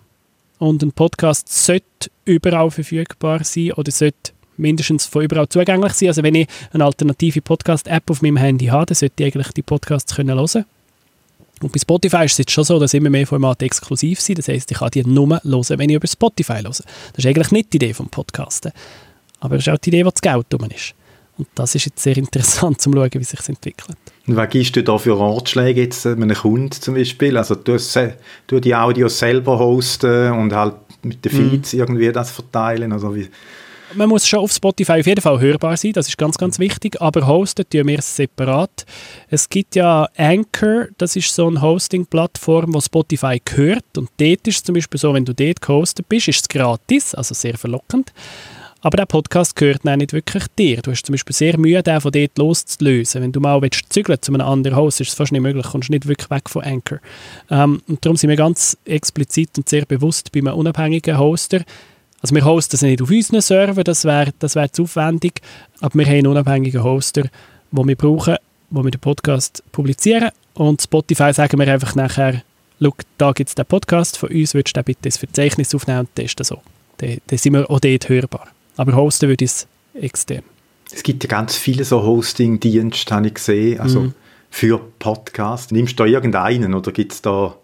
und ein Podcast sollte überall verfügbar sein oder sollte mindestens von überall zugänglich sein. Also wenn ich eine alternative Podcast-App auf meinem Handy habe, dann sollte ich eigentlich die Podcasts können hören und bei Spotify ist es jetzt schon so, dass immer mehr Formate exklusiv sind. Das heisst, ich kann die nur hören, wenn ich über Spotify höre. Das ist eigentlich nicht die Idee vom Podcasten. Aber das ist auch die Idee, wo das Geld drum ist. Und das ist jetzt sehr interessant, zu schauen, wie sich es entwickelt. Und was gibst du da für Ratschläge jetzt einem Kunden zum Beispiel? Also du, du die Audios selber hosten und halt mit den mhm. Feeds mm. irgendwie das verteilen? Also wie, man muss schon auf Spotify auf jeden Fall hörbar sein, das ist ganz, ganz wichtig, aber hosten tun wir es separat. Es gibt ja Anchor, das ist so eine Hosting-Plattform, wo Spotify gehört und dort ist es zum Beispiel so, wenn du dort gehostet bist, ist es gratis, also sehr verlockend. Aber der Podcast gehört dann nicht wirklich dir. Du hast zum Beispiel sehr Mühe, den von dort loszulösen. Wenn du mal willst, zügeln zu einem anderen Host, ist es fast nicht möglich, kommst nicht wirklich weg von Anchor. Ähm, und darum sind wir ganz explizit und sehr bewusst bei einem unabhängigen Hoster. Also wir hosten es nicht auf unseren Server, das wäre das wär zu aufwendig, aber wir haben einen unabhängigen Hoster, den wir brauchen, wo wir den Podcast publizieren. Und Spotify sagen wir einfach nachher, schau, da gibt es den Podcast von uns, würdest du den bitte ins Verzeichnis aufnehmen und testen so. Dann, dann sind wir auch dort hörbar. Aber hosten würde ich es extern. Es gibt ja ganz viele so Hosting-Dienste, habe ich gesehen, also Mhm. für Podcasts. Nimmst du da irgendeinen oder gibt es da...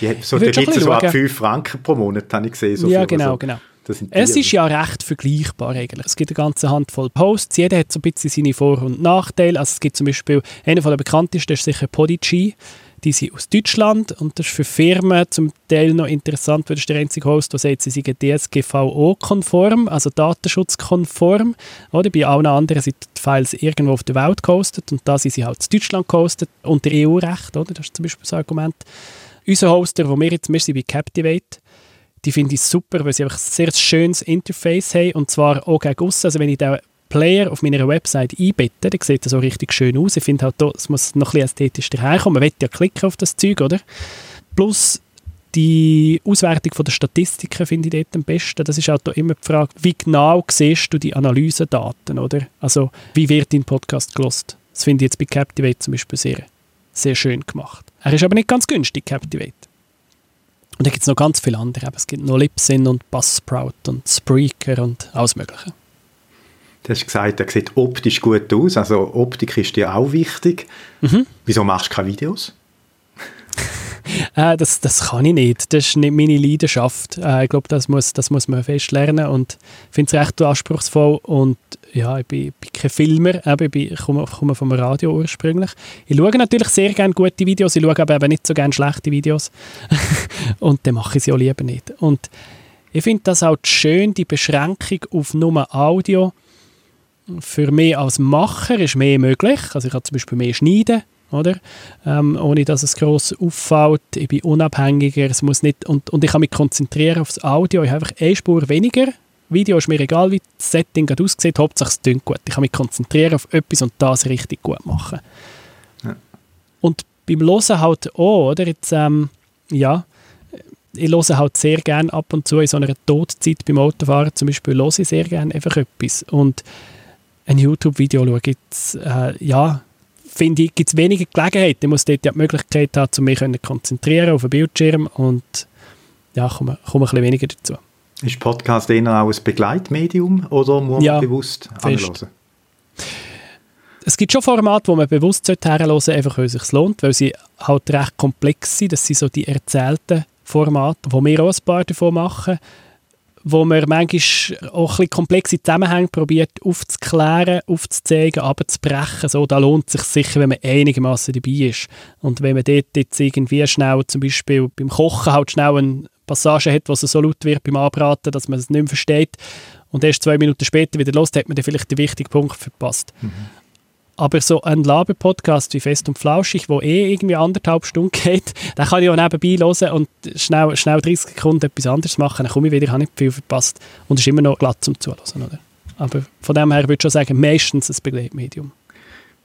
Die, schon gibt es so ab bisschen 5 Franken pro Monat, habe ich gesehen. So ja, für, genau, also, genau. Sind Es ist ja recht vergleichbar eigentlich. Es gibt eine ganze Handvoll Posts, jeder hat so ein bisschen seine Vor- und Nachteile. Also es gibt zum Beispiel, einer von der bekanntesten ist sicher Podigy. Die sind aus Deutschland und das ist für Firmen zum Teil noch interessant, weil das ist der einzige Host, der sagt, sie seien DSGVO-konform, also datenschutzkonform. Oder bei allen anderen sind die Files irgendwo auf der Welt gehostet und da sind sie halt in Deutschland gehostet unter EU-Recht. Oder? Das ist zum Beispiel das Argument. Unser Hoster, wo wir jetzt, wir sind bei Captivate, die finde ich super, weil sie einfach ein sehr schönes Interface haben und zwar auch gegen aussen. Also wenn ich den Player auf meiner Website einbette, dann sieht das so richtig schön aus. Ich finde halt, es muss noch ein bisschen ästhetisch daherkommen. Man will ja klicken auf das Zeug, oder? Plus die Auswertung der Statistiken finde ich dort am besten. Das ist halt auch immer die Frage, wie genau siehst du die Analysedaten, oder? Also, wie wird dein Podcast gelost? Das finde ich jetzt bei Captivate zum Beispiel sehr, sehr schön gemacht. Er ist aber nicht ganz günstig, Captivate. Und da gibt es noch ganz viele andere. Es gibt noch Libsyn und Buzzsprout und Spreaker und alles Mögliche. Du hast gesagt, er sieht optisch gut aus. Also Optik ist dir auch wichtig. Mhm. Wieso machst du keine Videos? [laughs] Äh, das, das kann ich nicht. Das ist nicht meine Leidenschaft. Äh, ich glaube, das muss, das muss man fest lernen und ich finde es recht anspruchsvoll. Und ja, ich bin, bin kein Filmer, eben, ich, bin, komme, komme vom Radio ursprünglich. Ich schaue natürlich sehr gerne gute Videos, ich schaue aber eben nicht so gerne schlechte Videos. [laughs] und dann mache ich sie auch lieber nicht. Und ich finde das halt schön, die Beschränkung auf nur Audio. Für mich als Macher ist mehr möglich. Also ich kann zum Beispiel mehr schneiden, oder? Ähm, ohne dass es gross auffällt. Ich bin unabhängiger. Es muss nicht, und, und ich kann mich konzentrieren aufs Audio. Ich habe einfach eine Spur weniger. Video ist mir egal, wie das Setting gerade aussieht. Hauptsache es klingt gut. Ich kann mich konzentrieren auf etwas und das richtig gut machen. Und beim Hören halt auch, oder? Jetzt, ähm, ja, ich höre halt sehr gerne ab und zu in so einer Todzeit beim Autofahren zum Beispiel höre ich sehr gerne einfach etwas. Und ein YouTube-Video schauen gibt's, äh, ja, finde ich, gibt es wenige Gelegenheit. Ich muss dort ja die Möglichkeit haben, um mich konzentrieren auf den Bildschirm und ja, komme, komme ein bisschen weniger dazu. Ist Podcast eher auch ein Begleitmedium oder muss man Ja, bewusst anhören? Es gibt schon Formate, wo man bewusst herhören sollte, einfach weil es sich lohnt, weil sie halt recht komplex sind. Das sind so die erzählten Formate, wo wir auch ein paar davon machen, wo man manchmal auch ein komplexe Zusammenhänge probiert aufzuklären, aufzuzeigen, abzubrechen. So, da lohnt es sich sicher, wenn man einigermaßen dabei ist. Und wenn man dort jetzt irgendwie schnell, zum Beispiel beim Kochen halt schnell eine Passage hat, es so laut wird beim Anbraten, dass man es nicht mehr versteht und erst zwei Minuten später wieder los, hat man dann vielleicht den wichtigen Punkt verpasst. Aber so ein Laber-Podcast wie Fest und Flauschig, wo eh irgendwie anderthalb Stunden geht, [laughs] den kann ich auch nebenbei hören und schnell, schnell 30 Sekunden etwas anderes machen. Dann komme ich wieder, habe nicht viel verpasst. Und es ist immer noch glatt zum Zuhören. Oder? Aber von dem her würde ich schon sagen, meistens ein Begleitmedium.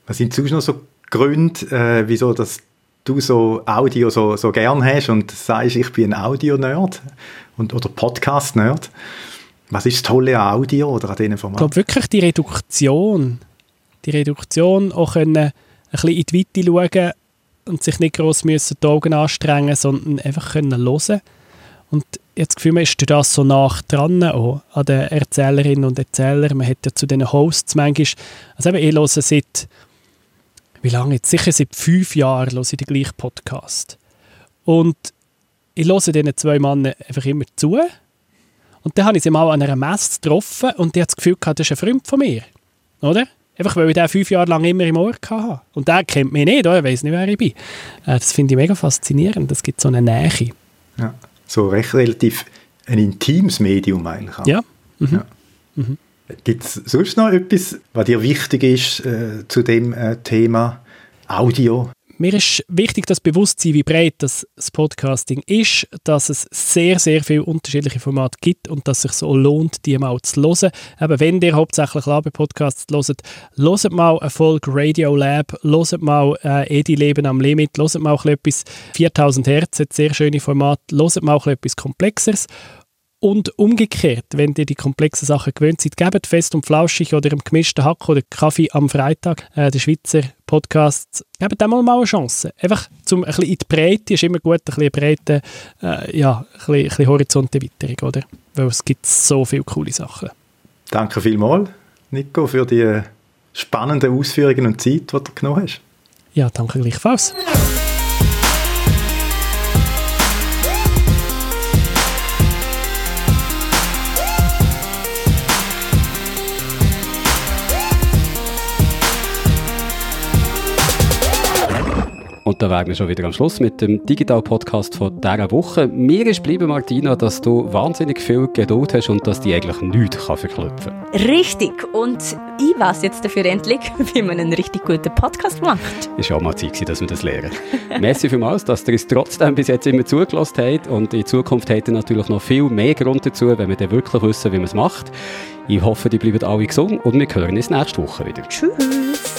Was sind sonst noch so Gründe, äh, wieso dass du so Audio so, so gern hast und sagst, ich bin ein Audio-Nerd oder Podcast-Nerd? Was ist das Tolle an Audio oder an diesen Ich Formaten? glaube wirklich die Reduktion. Die Reduktion, auch können ein bisschen in die Weite schauen und sich nicht gross müssen die Augen anstrengen, sondern einfach können hören. Und jetzt Gefühl, man ist durch das so nach dran auch, an den Erzählerinnen und Erzählern. Man hat ja zu den Hosts manchmal, also eben, ich höre seit, wie lange jetzt? Sicher seit fünf Jahren höre ich den gleichen Podcast. Und ich höre diesen zwei Männern einfach immer zu. Und dann habe ich sie mal an einer Messe getroffen und die hat das Gefühl das ist ein Freund von mir. Oder? Einfach weil ich den fünf Jahre lang immer im Ohr hatte. Und der kennt mich nicht, oder? er weiß nicht, wer ich bin. Äh, Das finde ich mega faszinierend. Das gibt so eine Nähe. Ja, so recht relativ ein intimes Medium eigentlich. auch. Ja. Mhm. Ja. Gibt es sonst noch etwas, was dir wichtig ist äh, zu dem äh, Thema Audio? Mir ist wichtig, das Bewusstsein, wie breit das, Podcasting ist, dass es sehr, sehr viele unterschiedliche Formate gibt und dass es sich so lohnt, die mal zu hören. Eben, wenn ihr hauptsächlich Laber-Podcasts hört, hört mal eine Folge Radio Lab, hört mal äh, Edi Leben am Limit, hört mal etwas 4000 Hertz, sehr schöne Format, hört mal etwas Komplexeres und umgekehrt, wenn ihr die komplexen Sachen gewöhnt seid, gebt fest und flauschig oder im gemischten Hack oder Kaffee am Freitag, äh, der Schweizer Podcast, gebt dem mal, mal eine Chance. Einfach zum, ein bisschen in die Breite, ist immer gut, ein bisschen breite, äh, ja, ein bisschen, ein bisschen Horizonterweiterung, oder? Weil es gibt so viele coole Sachen. Danke vielmals, Nico, für die spannenden Ausführungen und Zeit, die du genommen hast. Ja, danke gleichfalls. Und da wären wir schon wieder am Schluss mit dem Digital-Podcast von dieser Woche. Mir ist bleiben, Martina, dass du wahnsinnig viel Geduld hast und dass die eigentlich nichts kann verknüpfen kann. Richtig. Und ich weiß jetzt dafür endlich, [laughs] wie man einen richtig guten Podcast macht. Ist auch mal Zeit, dass wir das lernen. [laughs] Merci vielmals, dass ihr es trotzdem bis jetzt immer zugelassen habt. Und in Zukunft habt ihr natürlich noch viel mehr Grund dazu, wenn wir dann wirklich wissen, wie man es macht. Ich hoffe, die bleiben alle gesund und wir hören uns nächste Woche wieder. Tschüss.